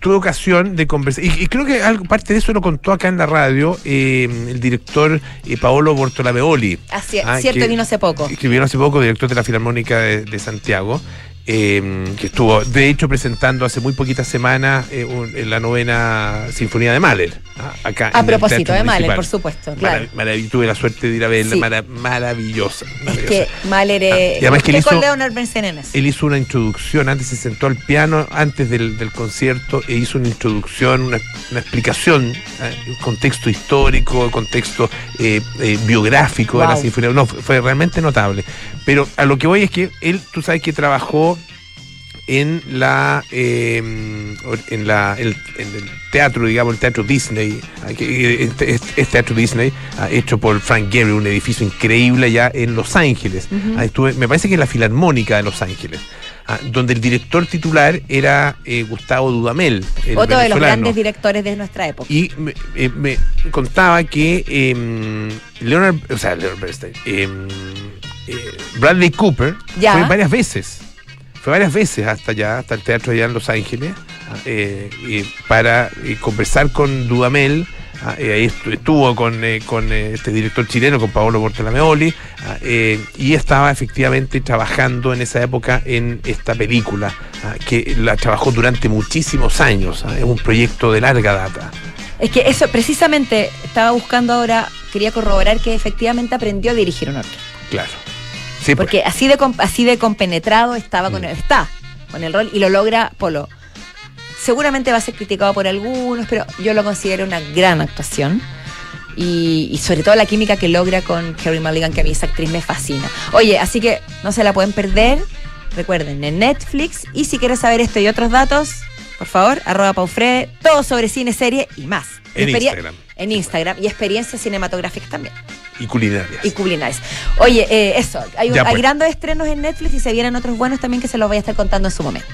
Speaker 2: tuve ocasión de conversar, y, y creo que algo, parte de eso lo contó acá en la radio eh, el director eh, Paolo Bortolameoli.
Speaker 4: Así,
Speaker 2: Ah,
Speaker 4: cierto,
Speaker 2: que-
Speaker 4: vino hace poco.
Speaker 2: que vino hace poco, director de la Filarmónica de, de Santiago, eh, que estuvo, de hecho, presentando hace muy poquitas semanas eh, un- en la novena Sinfonía de Mahler. ah, acá
Speaker 4: A
Speaker 2: en
Speaker 4: propósito de Mahler,
Speaker 2: Municipal.
Speaker 4: por supuesto, claro.
Speaker 2: Marav- tuve la suerte de ir a verla,
Speaker 4: Sí.
Speaker 2: mara- maravillosa.
Speaker 4: Es que Mahler
Speaker 2: Ah, y además que él
Speaker 4: ¿Qué con
Speaker 2: hizo-? Él hizo una introducción, antes se sentó al piano, antes del, del concierto, e hizo una introducción, una, una explicación, eh, un contexto histórico, contexto eh, eh, biográfico de la sinfonía. No, fue, fue realmente notable. Pero a lo que voy es que él, tú sabes que trabajó en la eh, en la el, en el teatro digamos el teatro Disney eh, este- este- es teatro Disney ah, hecho por Frank Gehry un edificio increíble allá en Los Ángeles. Ah, estuve- me parece que es la Filarmónica de Los Ángeles ah, donde el director titular era eh, Gustavo Dudamel el
Speaker 4: Otro de los grandes directores de nuestra época.
Speaker 2: Y me, eh, me contaba que eh, Leonard, o sea, Leonard Bernstein, eh, eh, Bradley Cooper
Speaker 4: Ya.
Speaker 2: fue varias veces. Fue varias veces hasta allá, hasta el teatro allá en Los Ángeles, eh, eh, para conversar con Dudamel. ah, eh, ahí estu- estuvo con, eh, con eh, este director chileno, con Paolo Bortolameoli, ah, eh, y estaba efectivamente trabajando en esa época en esta película, ah, que la trabajó durante muchísimos años. ah, es un proyecto de larga data.
Speaker 4: Es que eso, precisamente, estaba buscando ahora, quería corroborar que efectivamente aprendió a dirigir una orquesta.
Speaker 2: Claro. Sí, pues.
Speaker 4: Porque así de, así de compenetrado estaba con
Speaker 2: Mm.
Speaker 4: el, está con el rol y lo logra Polo. Seguramente va a ser criticado por algunos, pero yo lo considero una gran actuación. Y, y sobre todo la química que logra con Carrie Mulligan, que a mí esa actriz me fascina. Oye, así que no se la pueden perder. Recuerden, en Netflix. Y si quieres saber esto y otros datos, por favor, arroba Paufrede, todo sobre cine, serie y más.
Speaker 2: En Instagram.
Speaker 4: En Instagram y experiencias cinematográficas también
Speaker 2: y culinarias.
Speaker 4: y culinarias. Oye, eh, eso, hay, un- hay
Speaker 2: pues.
Speaker 4: grandes estrenos en Netflix y se vienen otros buenos también que se los voy a estar contando en su momento.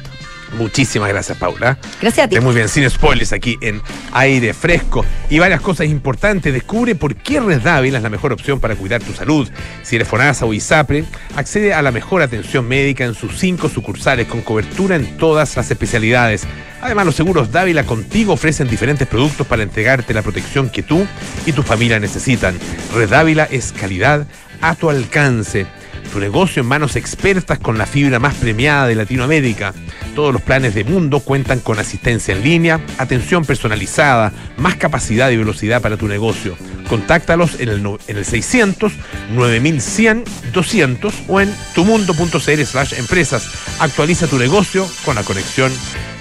Speaker 2: Muchísimas gracias, Paula.
Speaker 4: Gracias a ti.
Speaker 2: Muy bien, sin spoilers aquí en aire fresco. Y varias cosas importantes. Descubre por qué Red Dávila es la mejor opción para cuidar tu salud. Si eres FONASA o ISAPRE, accede a la mejor atención médica en sus cinco sucursales con cobertura en todas las especialidades. Además, los seguros Dávila contigo ofrecen diferentes productos para entregarte la protección que tú y tu familia necesitan. Red Dávila es calidad a tu alcance. Tu negocio en manos expertas con la fibra más premiada de Latinoamérica. Todos los planes de Mundo cuentan con asistencia en línea, atención personalizada, más capacidad y velocidad para tu negocio. Contáctalos en el, en el 600 9100 200 o en tumundo.cl slash empresas. Actualiza tu negocio con la conexión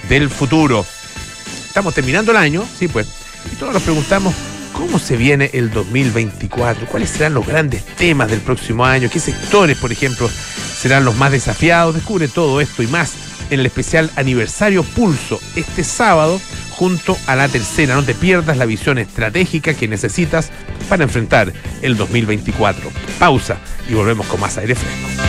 Speaker 2: del futuro. Estamos terminando el año, sí pues, y todos nos preguntamos cómo se viene el 2024, cuáles serán los grandes temas del próximo año, qué sectores, por ejemplo, serán los más desafiados. Descubre todo esto y más en el especial aniversario Pulso este sábado junto a la tercera. No te pierdas la visión estratégica que necesitas para enfrentar el 2024. Pausa y volvemos con más aire fresco.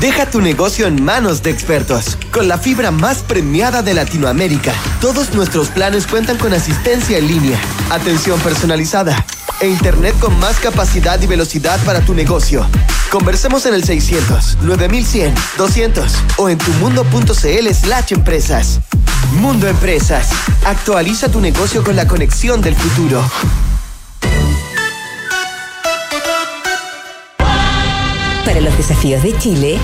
Speaker 3: Deja tu negocio en manos de expertos. Con la fibra más premiada de Latinoamérica, todos nuestros planes cuentan con asistencia en línea, atención personalizada, e internet con más capacidad y velocidad para tu negocio. Conversemos en el 600 9100 200 o en tumundo.cl slash empresas. Mundo Empresas. Actualiza tu negocio con la conexión del futuro.
Speaker 5: Para los desafíos de Chile,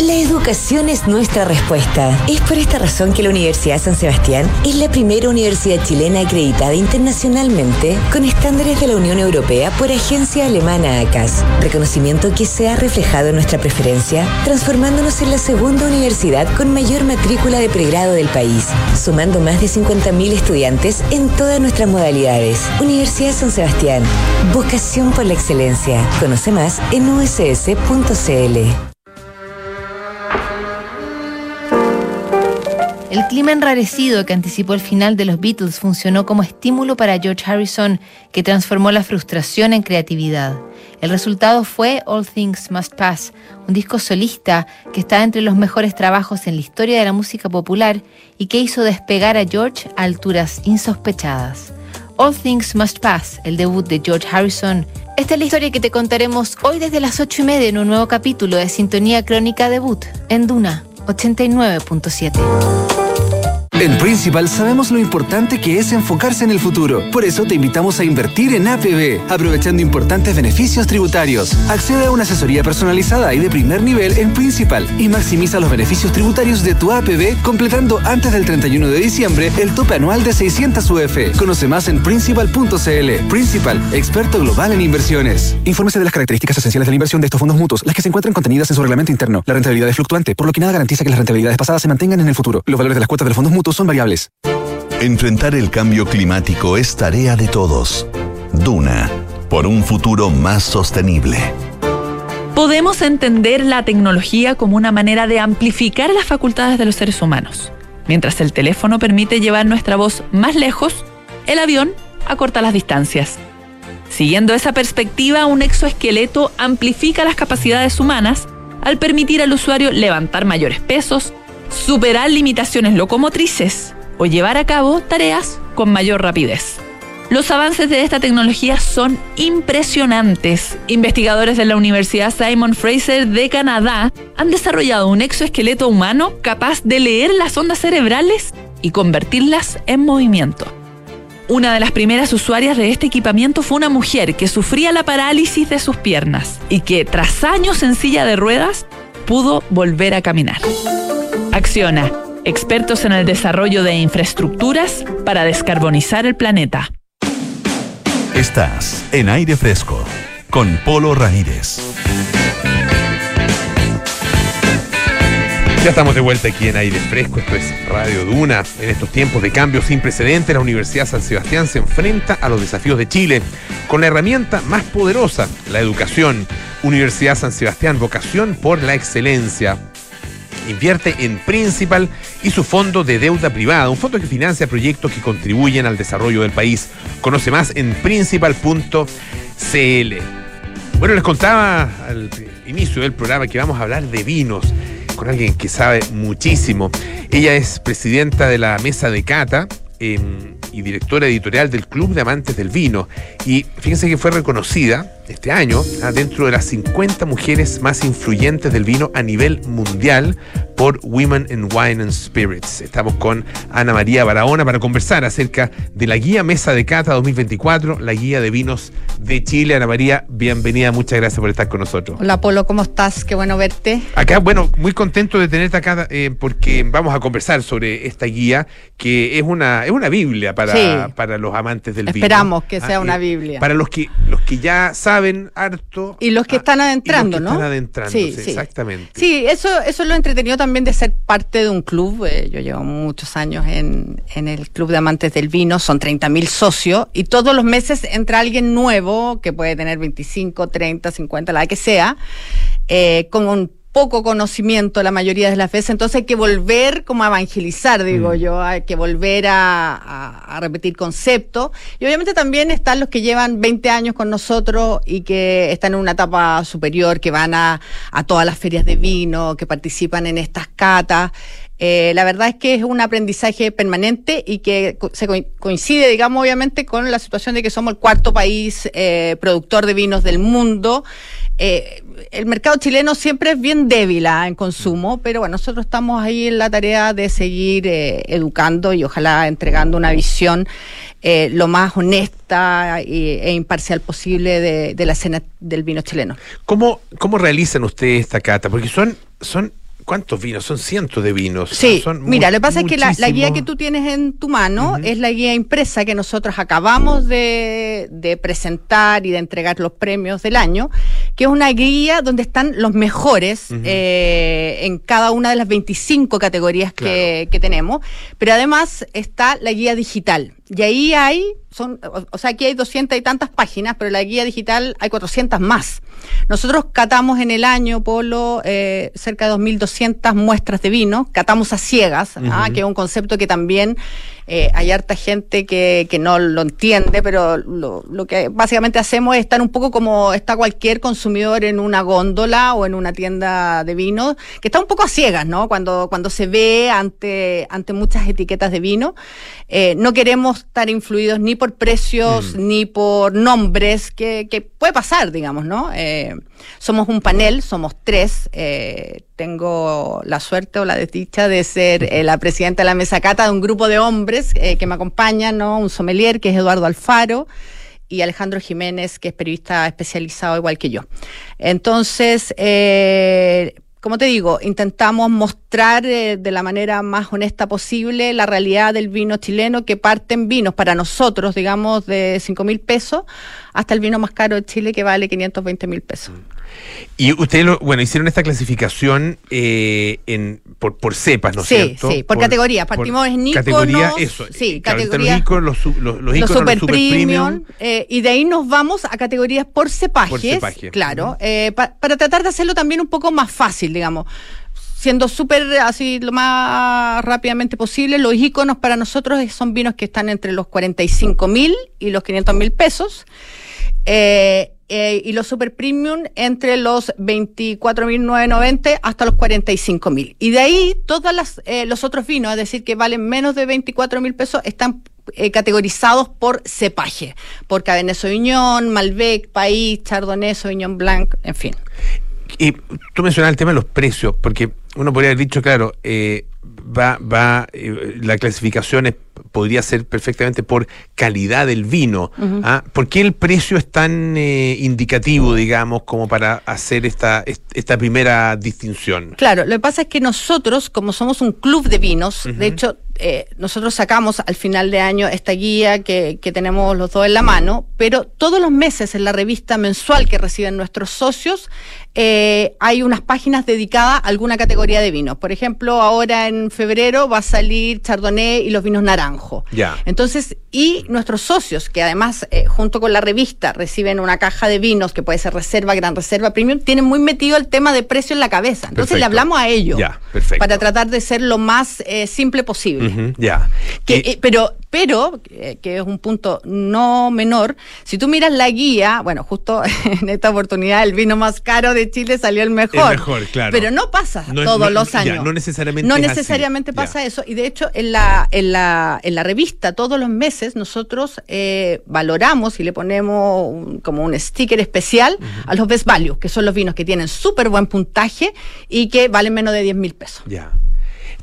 Speaker 5: la educación es nuestra respuesta. Es por esta razón que la Universidad San Sebastián es la primera universidad chilena acreditada internacionalmente con estándares de la Unión Europea por agencia alemana ACAS. Reconocimiento que se ha reflejado en nuestra preferencia, transformándonos en la segunda universidad con mayor matrícula de pregrado del país, sumando más de 50.000 estudiantes en todas nuestras modalidades. Universidad San Sebastián, vocación por la excelencia. Conoce más en
Speaker 6: El clima enrarecido que anticipó el final de los Beatles funcionó como estímulo para George Harrison, que transformó la frustración en creatividad. El resultado fue All Things Must Pass, un disco solista que está entre los mejores trabajos en la historia de la música popular y que hizo despegar a George a alturas insospechadas. All Things Must Pass, el debut de George Harrison. Esta es la historia que te contaremos hoy desde las 8 y media en un nuevo capítulo de Sintonía Crónica Debut en Duna 89.7.
Speaker 7: En Principal sabemos lo importante que es enfocarse en el futuro. Por eso te invitamos a invertir en APB, aprovechando importantes beneficios tributarios. Accede a una asesoría personalizada y de primer nivel en Principal y maximiza los beneficios tributarios de tu APB completando antes del 31 de diciembre el tope anual de 600 UF. Conoce más en principal.cl. Principal, experto global en inversiones. Infórmese de las características esenciales de la inversión de estos fondos mutuos, las que se encuentran contenidas en su reglamento interno. La rentabilidad es fluctuante, por lo que nada garantiza que las rentabilidades pasadas se mantengan en el futuro. Los valores de las cuotas de los fondos mutuos son variables.
Speaker 1: Enfrentar el cambio climático es tarea de todos. Duna, por un futuro más sostenible.
Speaker 8: Podemos entender la tecnología como una manera de amplificar las facultades de los seres humanos. Mientras el teléfono permite llevar nuestra voz más lejos, el avión acorta las distancias. Siguiendo esa perspectiva, un exoesqueleto amplifica las capacidades humanas al permitir al usuario levantar mayores pesos, superar limitaciones locomotrices o llevar a cabo tareas con mayor rapidez. Los avances de esta tecnología son impresionantes. Investigadores de la Universidad Simon Fraser de Canadá han desarrollado un exoesqueleto humano capaz de leer las ondas cerebrales y convertirlas en movimiento. Una de las primeras usuarias de este equipamiento fue una mujer que sufría la parálisis de sus piernas y que tras años en silla de ruedas pudo volver a caminar. Acciona, expertos en el desarrollo de infraestructuras para descarbonizar el planeta.
Speaker 1: Estás en aire fresco con Polo Ramírez.
Speaker 2: Ya estamos de vuelta aquí en aire fresco, esto es Radio Duna. En estos tiempos de cambio sin precedentes, la Universidad San Sebastián se enfrenta a los desafíos de Chile con la herramienta más poderosa, la educación. Universidad San Sebastián, vocación por la excelencia. Invierte en Principal y su fondo de deuda privada, un fondo que financia proyectos que contribuyen al desarrollo del país. Conoce más en principal.cl. Bueno, les contaba al inicio del programa que vamos a hablar de vinos con alguien que sabe muchísimo. Ella es presidenta de la mesa de cata eh, y directora editorial del Club de Amantes del Vino. Y fíjense que fue reconocida este año ah, dentro de las 50 mujeres más influyentes del vino a nivel mundial por Women in Wine and Spirits. Estamos con Ana María Barahona para conversar acerca de la guía Mesa de Cata 2024, la guía de vinos de Chile. Ana María, bienvenida, muchas gracias por estar con nosotros.
Speaker 9: Hola Polo, ¿cómo estás? Qué bueno verte.
Speaker 2: Acá, bueno, muy contento de tenerte acá eh, porque vamos a conversar sobre esta guía que es una, es una Biblia para,
Speaker 9: Sí.
Speaker 2: para los amantes del vino.
Speaker 9: Esperamos que sea
Speaker 2: Ah,
Speaker 9: una
Speaker 2: eh,
Speaker 9: Biblia.
Speaker 2: Para los que, los que ya saben harto.
Speaker 9: Y los que están
Speaker 2: y los
Speaker 9: adentrando,
Speaker 2: que
Speaker 9: ¿no?
Speaker 2: Están adentrándose,
Speaker 9: Sí, sí.
Speaker 2: exactamente.
Speaker 9: Sí, eso, eso es lo entretenido también de ser parte de un club. Eh, yo llevo muchos años en, en el Club de Amantes del Vino, son 30.000 socios y todos los meses entra alguien nuevo que puede tener 25, 30, 50, la que sea, eh, con un poco conocimiento la mayoría de las veces, entonces hay que volver como a evangelizar, digo
Speaker 2: Mm.
Speaker 9: yo, hay que volver a, a- a repetir conceptos. Y obviamente también están los que llevan 20 años con nosotros y que están en una etapa superior, que van a, a todas las ferias de vino, que participan en estas catas. Eh, la verdad es que es un aprendizaje permanente y que co- se co- coincide, digamos, obviamente, con la situación de que somos el cuarto país eh, productor de vinos del mundo. Eh, el mercado chileno siempre es bien débil ah, en consumo, pero bueno, nosotros estamos ahí en la tarea de seguir eh, educando y ojalá entregando una visión eh, lo más honesta e imparcial posible de, de la escena del vino chileno.
Speaker 2: ¿Cómo, ¿Cómo realizan ustedes esta cata? Porque son, son ¿cuántos vinos? Son cientos de vinos.
Speaker 9: Sí,
Speaker 2: Son
Speaker 9: mira, lo que pasa es que la, la guía que tú tienes en tu mano es la guía impresa que nosotros acabamos de, de presentar y de entregar los premios del año, que es una guía donde están los mejores eh, en cada una de las 25 categorías que, que tenemos, pero además está la guía digital. Y ahí hay, son, o, sea, aquí hay 200 y tantas páginas, pero en la guía digital hay 400 más. Nosotros catamos en el año, Polo, eh, cerca de 2.200 muestras de vino, catamos a ciegas, ah, que es un concepto que también eh, hay harta gente que, que no lo entiende, pero lo, lo que básicamente hacemos es estar un poco como está cualquier consumidor en una góndola o en una tienda de vino, que está un poco a ciegas, ¿no? Cuando, cuando se ve ante, ante muchas etiquetas de vino. Eh, no queremos estar influidos ni por precios ni por nombres, que, que puede pasar, digamos, ¿no? Eh, somos un panel, somos tres. eh, tengo la suerte o la desdicha de ser eh, la presidenta de la mesa cata de un grupo de hombres que me acompañan, ¿no? Un sommelier que es Eduardo Alfaro y Alejandro Jiménez, que es periodista especializado igual que yo. Entonces, eh, como te digo, intentamos mostrar eh, de la manera más honesta posible la realidad del vino chileno, que parten vinos para nosotros, digamos, de 5 mil pesos, hasta el vino más caro de Chile que vale 520 mil pesos.
Speaker 2: Y ustedes, lo- bueno, hicieron esta clasificación eh, en, por, por cepas, ¿no es
Speaker 9: Sí,
Speaker 2: cierto?
Speaker 9: sí, por categoría. Partimos en íconos,
Speaker 2: Categoría, eso.
Speaker 9: sí,
Speaker 2: están
Speaker 9: categoría-
Speaker 2: Los íconos, los, los, los
Speaker 9: los
Speaker 2: íconos,
Speaker 9: super, premium, eh, y de ahí nos vamos a categorías por cepajes,
Speaker 2: Por cepaje.
Speaker 9: claro, eh, pa- para tratar de hacerlo también un poco más fácil, digamos. Siendo súper así lo más rápidamente posible, los iconos para nosotros son vinos que están entre los 45 mil y los 500 mil pesos. Eh, eh, y los super premium entre los 24.990 hasta los 45.000. Y de ahí todos los otros vinos, es decir, que valen menos de 24.000 pesos, están eh, categorizados por cepaje, por Cabernet Sauvignon, Malbec, País, Chardonnay, Sauvignon Blanc, en fin.
Speaker 2: Y tú mencionabas el tema de los precios, porque uno podría haber dicho, claro, eh, va, va, eh, la clasificación es- podría ser perfectamente por calidad del vino. ¿ah? ¿Por qué el precio es tan eh, indicativo, digamos, como para hacer esta, est- esta primera distinción?
Speaker 9: Claro, lo que pasa es que nosotros, como somos un club de vinos, de hecho, eh, nosotros sacamos al final de año esta guía que, que tenemos los dos en la mano, pero todos los meses en la revista mensual que reciben nuestros socios eh, hay unas páginas dedicadas a alguna categoría de vinos. Por ejemplo, ahora en febrero va a salir Chardonnay y los vinos naranjo.
Speaker 2: Ya.
Speaker 9: Entonces, y nuestros socios, que además, eh, junto con la revista, reciben una caja de vinos que puede ser reserva, gran reserva, premium, tienen muy metido el tema de precio en la cabeza. Entonces,
Speaker 2: Perfecto.
Speaker 9: le hablamos a ellos para tratar de ser lo más simple posible.
Speaker 2: Ya. Eh,
Speaker 9: pero, pero eh, que es un punto no menor, si tú miras la guía, bueno, justo en esta oportunidad el vino más caro de Chile salió el mejor.
Speaker 2: El mejor, claro.
Speaker 9: Pero no pasa
Speaker 2: No es-
Speaker 9: todos
Speaker 2: no-
Speaker 9: los
Speaker 2: ya,
Speaker 9: años.
Speaker 2: no necesariamente
Speaker 9: No
Speaker 2: así.
Speaker 9: necesariamente pasa eso. Y de hecho, en la, en la, en la revista, todos los meses, nosotros eh, valoramos y le ponemos un- como un sticker especial a los best value, que son los vinos que tienen súper buen puntaje y que valen menos de 10 mil pesos.
Speaker 2: Ya.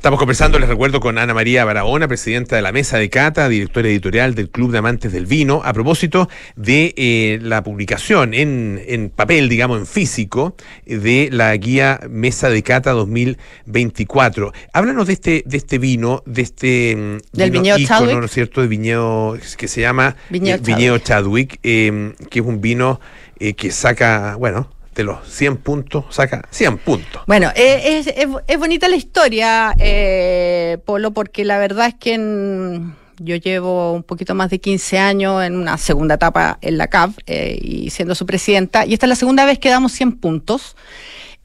Speaker 2: Estamos conversando, les recuerdo, con Ana María Barahona, presidenta de la Mesa de Cata, directora editorial del Club de Amantes del Vino, a propósito de eh, la publicación en, en papel, digamos, en físico, de la guía Mesa de Cata 2024. Háblanos de este, de este vino, de este mm,
Speaker 9: Del
Speaker 2: vino
Speaker 9: viñedo
Speaker 2: ícono,
Speaker 9: Chadwick.
Speaker 2: ¿no es cierto?, de viñedo que se llama
Speaker 9: Viñedo
Speaker 2: eh, Viñedo Chadwick, eh, que es un vino eh, que saca, bueno, de los 100 puntos, saca 100 puntos.
Speaker 9: Bueno, eh, es, es- bonita la historia, eh, Polo, porque la verdad es que en- yo llevo un poquito más de 15 años en una segunda etapa en la CAF eh, y siendo su presidenta, y esta es la segunda vez que damos 100 puntos.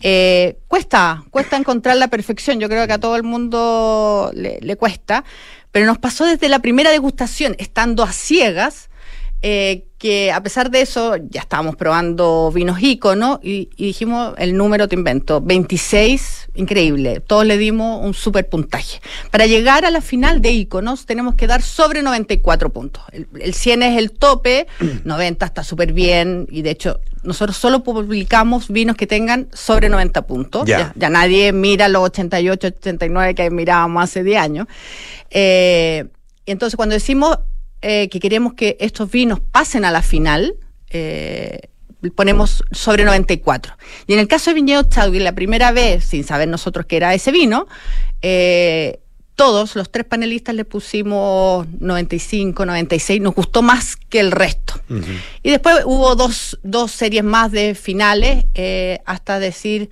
Speaker 9: Eh, cuesta, cuesta encontrar la perfección, yo creo que a todo el mundo le cuesta, pero nos pasó desde la primera degustación, estando a ciegas, eh, que a pesar de eso ya estábamos probando vinos ícono y, y dijimos el número te invento 26 increíble. Todos le dimos un super puntaje. Para llegar a la final de íconos tenemos que dar sobre 94 puntos. El, el 100 es el tope 90 está súper bien y de hecho nosotros solo publicamos vinos que tengan sobre 90 puntos.
Speaker 2: Ya.
Speaker 9: ya, ya nadie mira los 88 89 que mirábamos hace 10 años. Eh, y entonces cuando decimos eh, que queremos que estos vinos pasen a la final, eh, ponemos sobre 94. Y en el caso de Viñedo Chadwick, la primera vez, sin saber nosotros que era ese vino, eh, todos los tres panelistas le pusimos 95, 96, nos gustó más que el resto. Y después hubo dos, dos series más de finales hasta decir,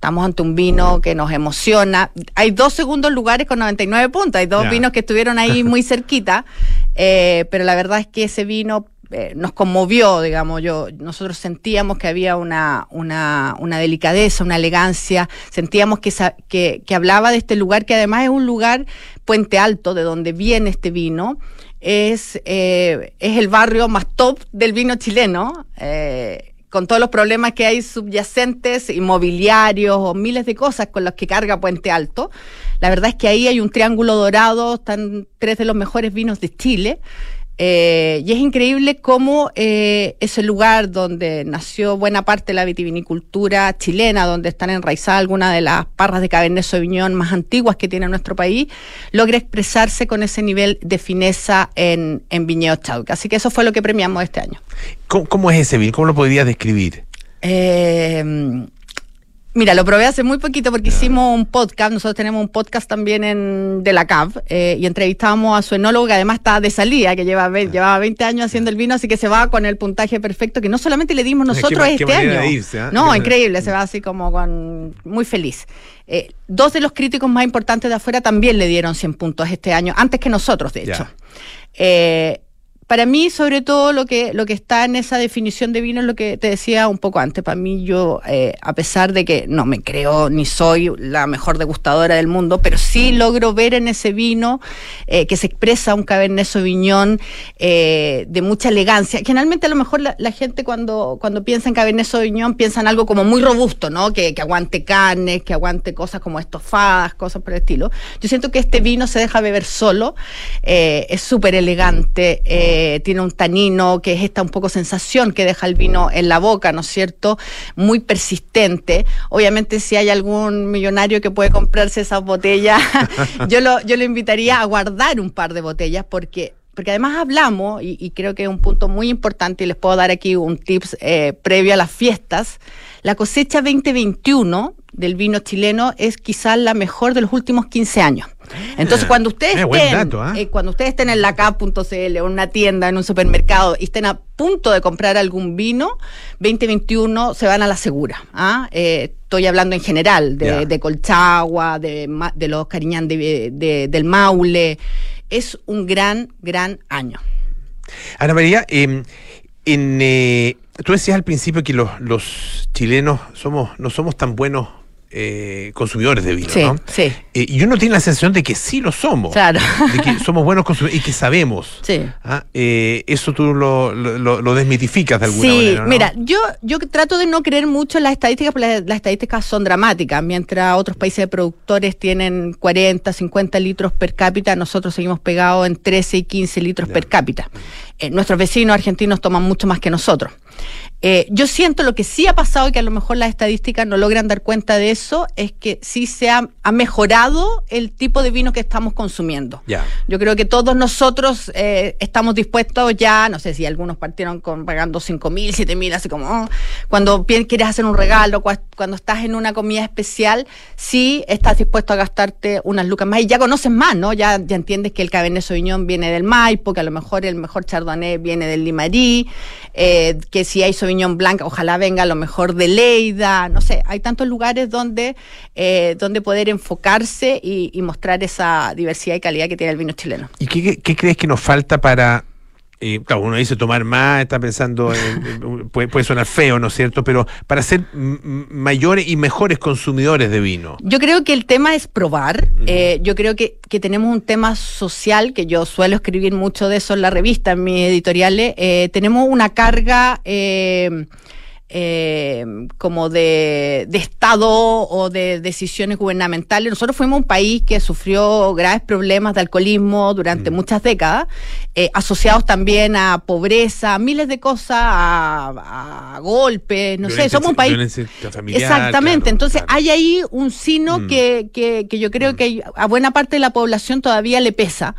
Speaker 9: estamos ante un vino que nos emociona. Hay dos segundos lugares con 99 puntos, hay dos vinos que estuvieron ahí muy cerquita, eh, pero la verdad es que ese vino eh, nos conmovió, digamos, yo, nosotros sentíamos que había una, una, una delicadeza, una elegancia, sentíamos que, sa- que, que hablaba de este lugar, que además es un lugar, Puente Alto, de donde viene este vino, es, eh, es el barrio más top del vino chileno. eh, con todos los problemas que hay subyacentes, inmobiliarios o miles de cosas con las que carga Puente Alto. La verdad es que ahí hay un triángulo dorado, están tres de los mejores vinos de Chile. Eh, y es increíble cómo eh, ese lugar donde nació buena parte de la vitivinicultura chilena, donde están enraizadas algunas de las parras de Cabernet Sauvignon más antiguas que tiene nuestro país, logra expresarse con ese nivel de fineza en, en Viñedo Chauca. Así que eso fue lo que premiamos este año.
Speaker 2: ¿Cómo, cómo es ese vino? ¿Cómo lo podrías describir?
Speaker 9: Eh, mira, lo probé hace muy poquito porque hicimos un podcast. Nosotros tenemos un podcast también en, de la CAV eh, y entrevistábamos a su enólogo que además está de salida, que lleva, ve- llevaba 20 años haciendo el vino, así que se va con el puntaje perfecto que no solamente le dimos nosotros
Speaker 2: qué
Speaker 9: este año.
Speaker 2: irse, ¿ah?
Speaker 9: No, increíble, se va así como con muy feliz. Eh, dos de los críticos más importantes de afuera también le dieron 100 puntos este año, antes que nosotros, de hecho. Eh, para mí, sobre todo, lo que, lo que está en esa definición de vino es lo que te decía un poco antes. Para mí, yo, eh, a pesar de que no me creo ni soy la mejor degustadora del mundo, pero sí logro ver en ese vino eh, que se expresa un Cabernet Sauvignon eh, de mucha elegancia. Generalmente, a lo mejor la, gente cuando, cuando piensa en Cabernet Sauvignon piensa en algo como muy robusto, ¿no? Que, que aguante carnes, que aguante cosas como estofadas, cosas por el estilo. Yo siento que este vino se deja beber solo, eh, es súper elegante, eh, tiene un tanino que es esta un poco sensación que deja el vino en la boca, ¿no es cierto? Muy persistente. Obviamente si hay algún millonario que puede comprarse esas botellas, yo lo, yo lo invitaría a guardar un par de botellas porque porque además hablamos, y, creo que es un punto muy importante, y les puedo dar aquí un tips eh, previo a las fiestas, la cosecha 2021 del vino chileno es quizás la mejor de los últimos 15 años. Entonces, cuando ustedes
Speaker 2: Eh,
Speaker 9: estén,
Speaker 2: dato, ¿ah?
Speaker 9: eh, cuando ustedes estén en la cap.cl o en una tienda, en un supermercado y estén a punto de comprar algún vino, 2021 se van a la segura. ¿ah? Eh, estoy hablando en general de, de Colchagua, de, los Cariñán de- de- del Maule. Es un gran, gran año.
Speaker 2: Ana María, eh, en, eh, tú decías al principio que los, los chilenos somos no somos tan buenos eh, consumidores de vino,
Speaker 9: Sí,
Speaker 2: ¿no?
Speaker 9: sí.
Speaker 2: Eh, y uno tiene la sensación de que sí lo somos.
Speaker 9: Claro.
Speaker 2: De que somos buenos consumidores y que sabemos.
Speaker 9: Sí.
Speaker 2: Ah, eh, eso tú lo, lo- lo- lo desmitificas de alguna
Speaker 9: sí,
Speaker 2: manera. ¿no?
Speaker 9: mira, yo, yo trato de no creer mucho en las estadísticas, porque las, las estadísticas son dramáticas. Mientras otros países de productores tienen 40, 50 litros per cápita, nosotros seguimos pegados en 13 y 15 litros per cápita. Eh, nuestros vecinos argentinos toman mucho más que nosotros. Eh, yo siento lo que sí ha pasado y que a lo mejor las estadísticas no logran dar cuenta de eso, es que sí se ha, ha mejorado el tipo de vino que estamos consumiendo.
Speaker 2: Ya.
Speaker 9: Yo creo que todos nosotros eh, estamos dispuestos ya, no sé si algunos partieron con pagando cinco mil, siete mil, así como oh, cuando quieres hacer un regalo, cua- cuando estás en una comida especial, sí estás dispuesto a gastarte unas lucas más y ya conoces más, ¿no? Ya, ya entiendes que el Cabernet Sauvignon viene del Maipo, que a lo mejor el mejor Chardonnay viene del Limarí, eh, que si hay Sauvignon Blanc, ojalá venga lo mejor de Leida, no sé, hay tantos lugares donde, eh, donde poder enfocarse y, y mostrar esa diversidad y calidad que tiene el vino chileno.
Speaker 2: ¿Y qué, qué crees que nos falta para eh, claro, uno dice tomar más, está pensando, en, puede, puede sonar feo, ¿no es cierto? Pero para ser mayores y mejores consumidores de vino.
Speaker 9: Yo creo que el tema es probar. Eh, yo creo que, que tenemos un tema social, que yo suelo escribir mucho de eso en la revista, en mis editoriales. Eh, tenemos una carga eh, como de, de Estado o de decisiones gubernamentales. Nosotros fuimos un país que sufrió graves problemas de alcoholismo durante muchas décadas, eh, asociados también a pobreza, miles de cosas, a, a golpes, no sé, somos un país...
Speaker 2: familiar,
Speaker 9: Exactamente,
Speaker 2: claro,
Speaker 9: entonces
Speaker 2: claro.
Speaker 9: hay ahí un sino
Speaker 2: Mm.
Speaker 9: que, que, que yo creo que hay- a buena parte de la población todavía le pesa.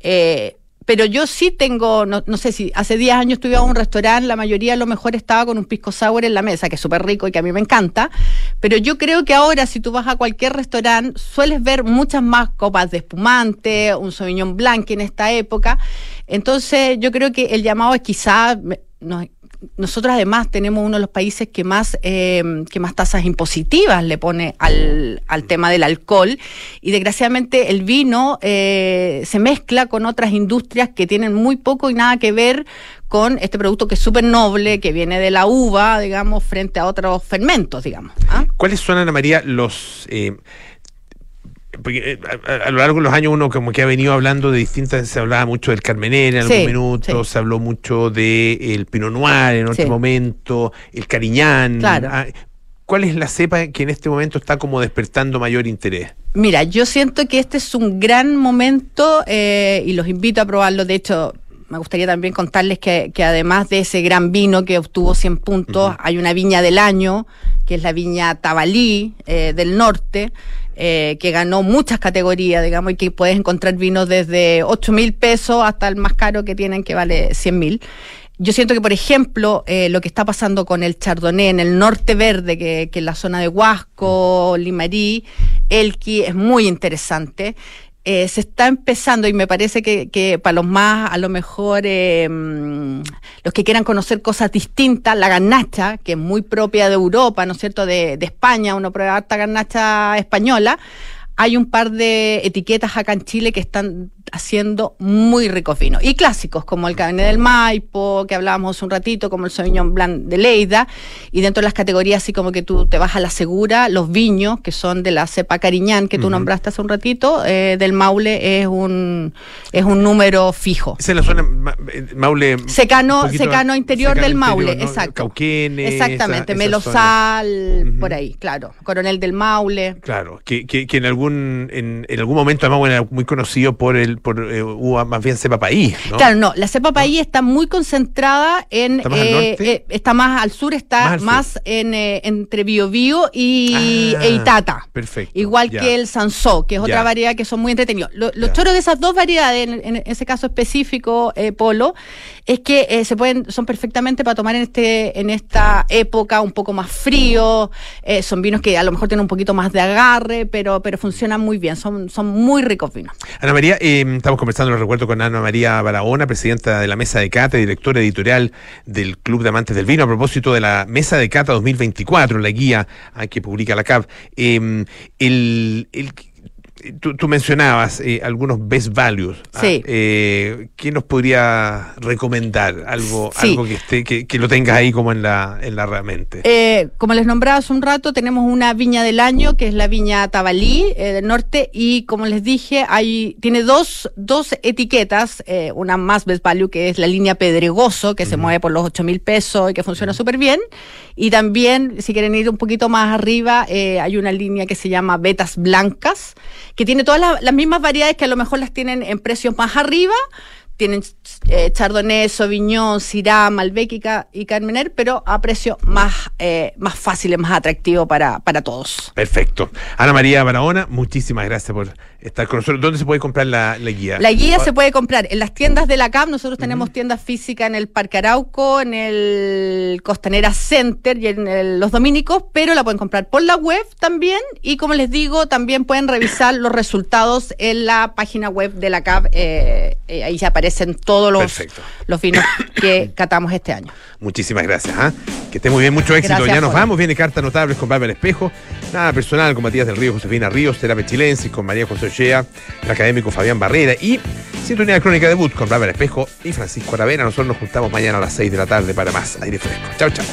Speaker 9: Eh, pero yo sí tengo, no, no sé si hace 10 años estuve a un restaurante, la mayoría a lo mejor estaba con un pisco sour en la mesa, que es súper rico y que a mí me encanta, pero yo creo que ahora si tú vas a cualquier restaurante sueles ver muchas más copas de espumante, un Sauvignon Blanc en esta época, entonces yo creo que el llamado es quizá... nos- nosotros además tenemos uno de los países que más, eh, que más tasas impositivas le pone al, al tema del alcohol y desgraciadamente el vino eh, se mezcla con otras industrias que tienen muy poco y nada que ver con este producto que es súper noble, que viene de la uva, digamos, frente a otros fermentos, digamos. ¿ah?
Speaker 2: ¿Cuáles son, Ana María, los... eh, porque eh, a, a- a lo largo de los años uno como que ha venido hablando de distintas, se hablaba mucho del Carmener en algún
Speaker 9: Sí,
Speaker 2: minuto,
Speaker 9: sí.
Speaker 2: se habló mucho del Pinot Noir en otro
Speaker 9: Sí.
Speaker 2: momento, el Cariñán.
Speaker 9: Claro.
Speaker 2: Ah, ¿Cuál es la cepa que en este momento está como despertando mayor interés?
Speaker 9: Mira, yo siento que este es un gran momento eh, y los invito a probarlo. De hecho, me gustaría también contarles que, que además de ese gran vino que obtuvo 100 puntos, hay una viña del año, que es la viña Tabalí eh, del norte, eh, que ganó muchas categorías, digamos, y que puedes encontrar vinos desde 8 mil pesos hasta el más caro que tienen, que vale 100 mil. Yo siento que, por ejemplo, eh, lo que está pasando con el Chardonnay en el norte verde, que, que la zona de Huasco, Limarí, Elqui, es muy interesante. Eh, se está empezando y me parece que, que para los más, a lo mejor, eh, los que quieran conocer cosas distintas, la garnacha, que es muy propia de Europa, ¿no es cierto?, de, de España, uno prueba harta garnacha española. Hay un par de etiquetas acá en Chile que están haciendo muy ricos vinos. Y clásicos, como el Cabernet del Maipo, que hablábamos un ratito, como el Sauvignon Blanc de Leida. Y dentro de las categorías, así como que tú te vas a la segura, los viños, que son de la cepa Cariñán, que tú nombraste hace un ratito, eh, del Maule, es un, es un número fijo.
Speaker 2: Esa es la zona ma- eh, Maule.
Speaker 9: Secano, secano interior
Speaker 2: secano
Speaker 9: del Maule,
Speaker 2: interior, ¿no?
Speaker 9: exacto.
Speaker 2: Cauquenes.
Speaker 9: Exactamente,
Speaker 2: esa-.
Speaker 9: Melosal, por ahí, claro. Coronel del Maule.
Speaker 2: Claro, que, que, que en algún en, en algún momento además era muy conocido por el por eh, uva más bien cepa país, ¿no?
Speaker 9: Claro, no, la cepa país está muy concentrada en...
Speaker 2: ¿Está más al
Speaker 9: eh,
Speaker 2: norte?
Speaker 9: eh, está más al sur, está
Speaker 2: Más
Speaker 9: en, eh, entre Biobío y
Speaker 2: Ah,
Speaker 9: e Itata.
Speaker 2: Perfecto.
Speaker 9: Igual
Speaker 2: ya.
Speaker 9: que el Sansó, que es
Speaker 2: Ya.
Speaker 9: otra variedad que son muy entretenidos. Lo- los choros de esas dos variedades, en, en ese caso específico, eh, Polo, es que se pueden, son perfectamente para tomar en este, en esta época un poco más frío. son vinos que a lo mejor tienen un poquito más de agarre, pero, pero funcionan muy bien. Son, son muy ricos vinos.
Speaker 2: Ana María, eh, estamos conversando, lo recuerdo, con Ana María Barahona, presidenta de la Mesa de Cata y directora editorial del Club de Amantes del Vino, a propósito de la Mesa de Cata 2024, la guía que publica la CAP. El, el- tú, tú mencionabas eh, algunos best values. ah,
Speaker 9: Sí.
Speaker 2: eh, ¿Qué nos podría recomendar? Algo,
Speaker 9: Sí.
Speaker 2: algo que esté, que, que lo tengas ahí como en la, en la mente.
Speaker 9: Eh, como les nombraba hace un rato, tenemos una viña del año, que es la viña Tabalí del norte, y como les dije, hay, tiene dos, dos etiquetas, una más best value, que es la línea Pedregoso, que se mueve por los 8 mil pesos y que funciona súper bien, y también, si quieren ir un poquito más arriba, hay una línea que se llama Betas Blancas, que tiene todas las, mismas variedades que a lo mejor las tienen en precios más arriba, tienen eh, Chardonnay, Sauvignon, Syrah, Malbec y, Ca- y Carmener, pero a precio más, eh, más más atractivo para, para todos.
Speaker 2: Perfecto. Ana María Barahona, muchísimas gracias por estar con nosotros. ¿Dónde se puede comprar la, la guía?
Speaker 9: La guía se puede comprar en las tiendas de la CAP. Nosotros tenemos tiendas físicas en el Parque Arauco, en el Costanera Center y en el- los Dominicos, pero la pueden comprar por la web también. Y como les digo, también pueden revisar los resultados en la página web de la CAP. eh, eh, ahí ya aparecen todos los,
Speaker 2: Perfecto.
Speaker 9: Los vinos que catamos este año.
Speaker 2: Muchísimas gracias. ¿ah? Que esté muy bien, mucho éxito.
Speaker 9: Gracias,
Speaker 2: ya nos vamos. Viene Cartas Notables con Bárbara Espejo. Nada personal con Matías del Río, Josefina Ríos, Terapia Chilensis con María José Ochea, el académico Fabián Barrera y Sintonía de Crónica Debut con Bárbara Espejo y Francisco Aravena. Nosotros nos juntamos mañana a las 6 de la tarde para más aire fresco. Chao, chao.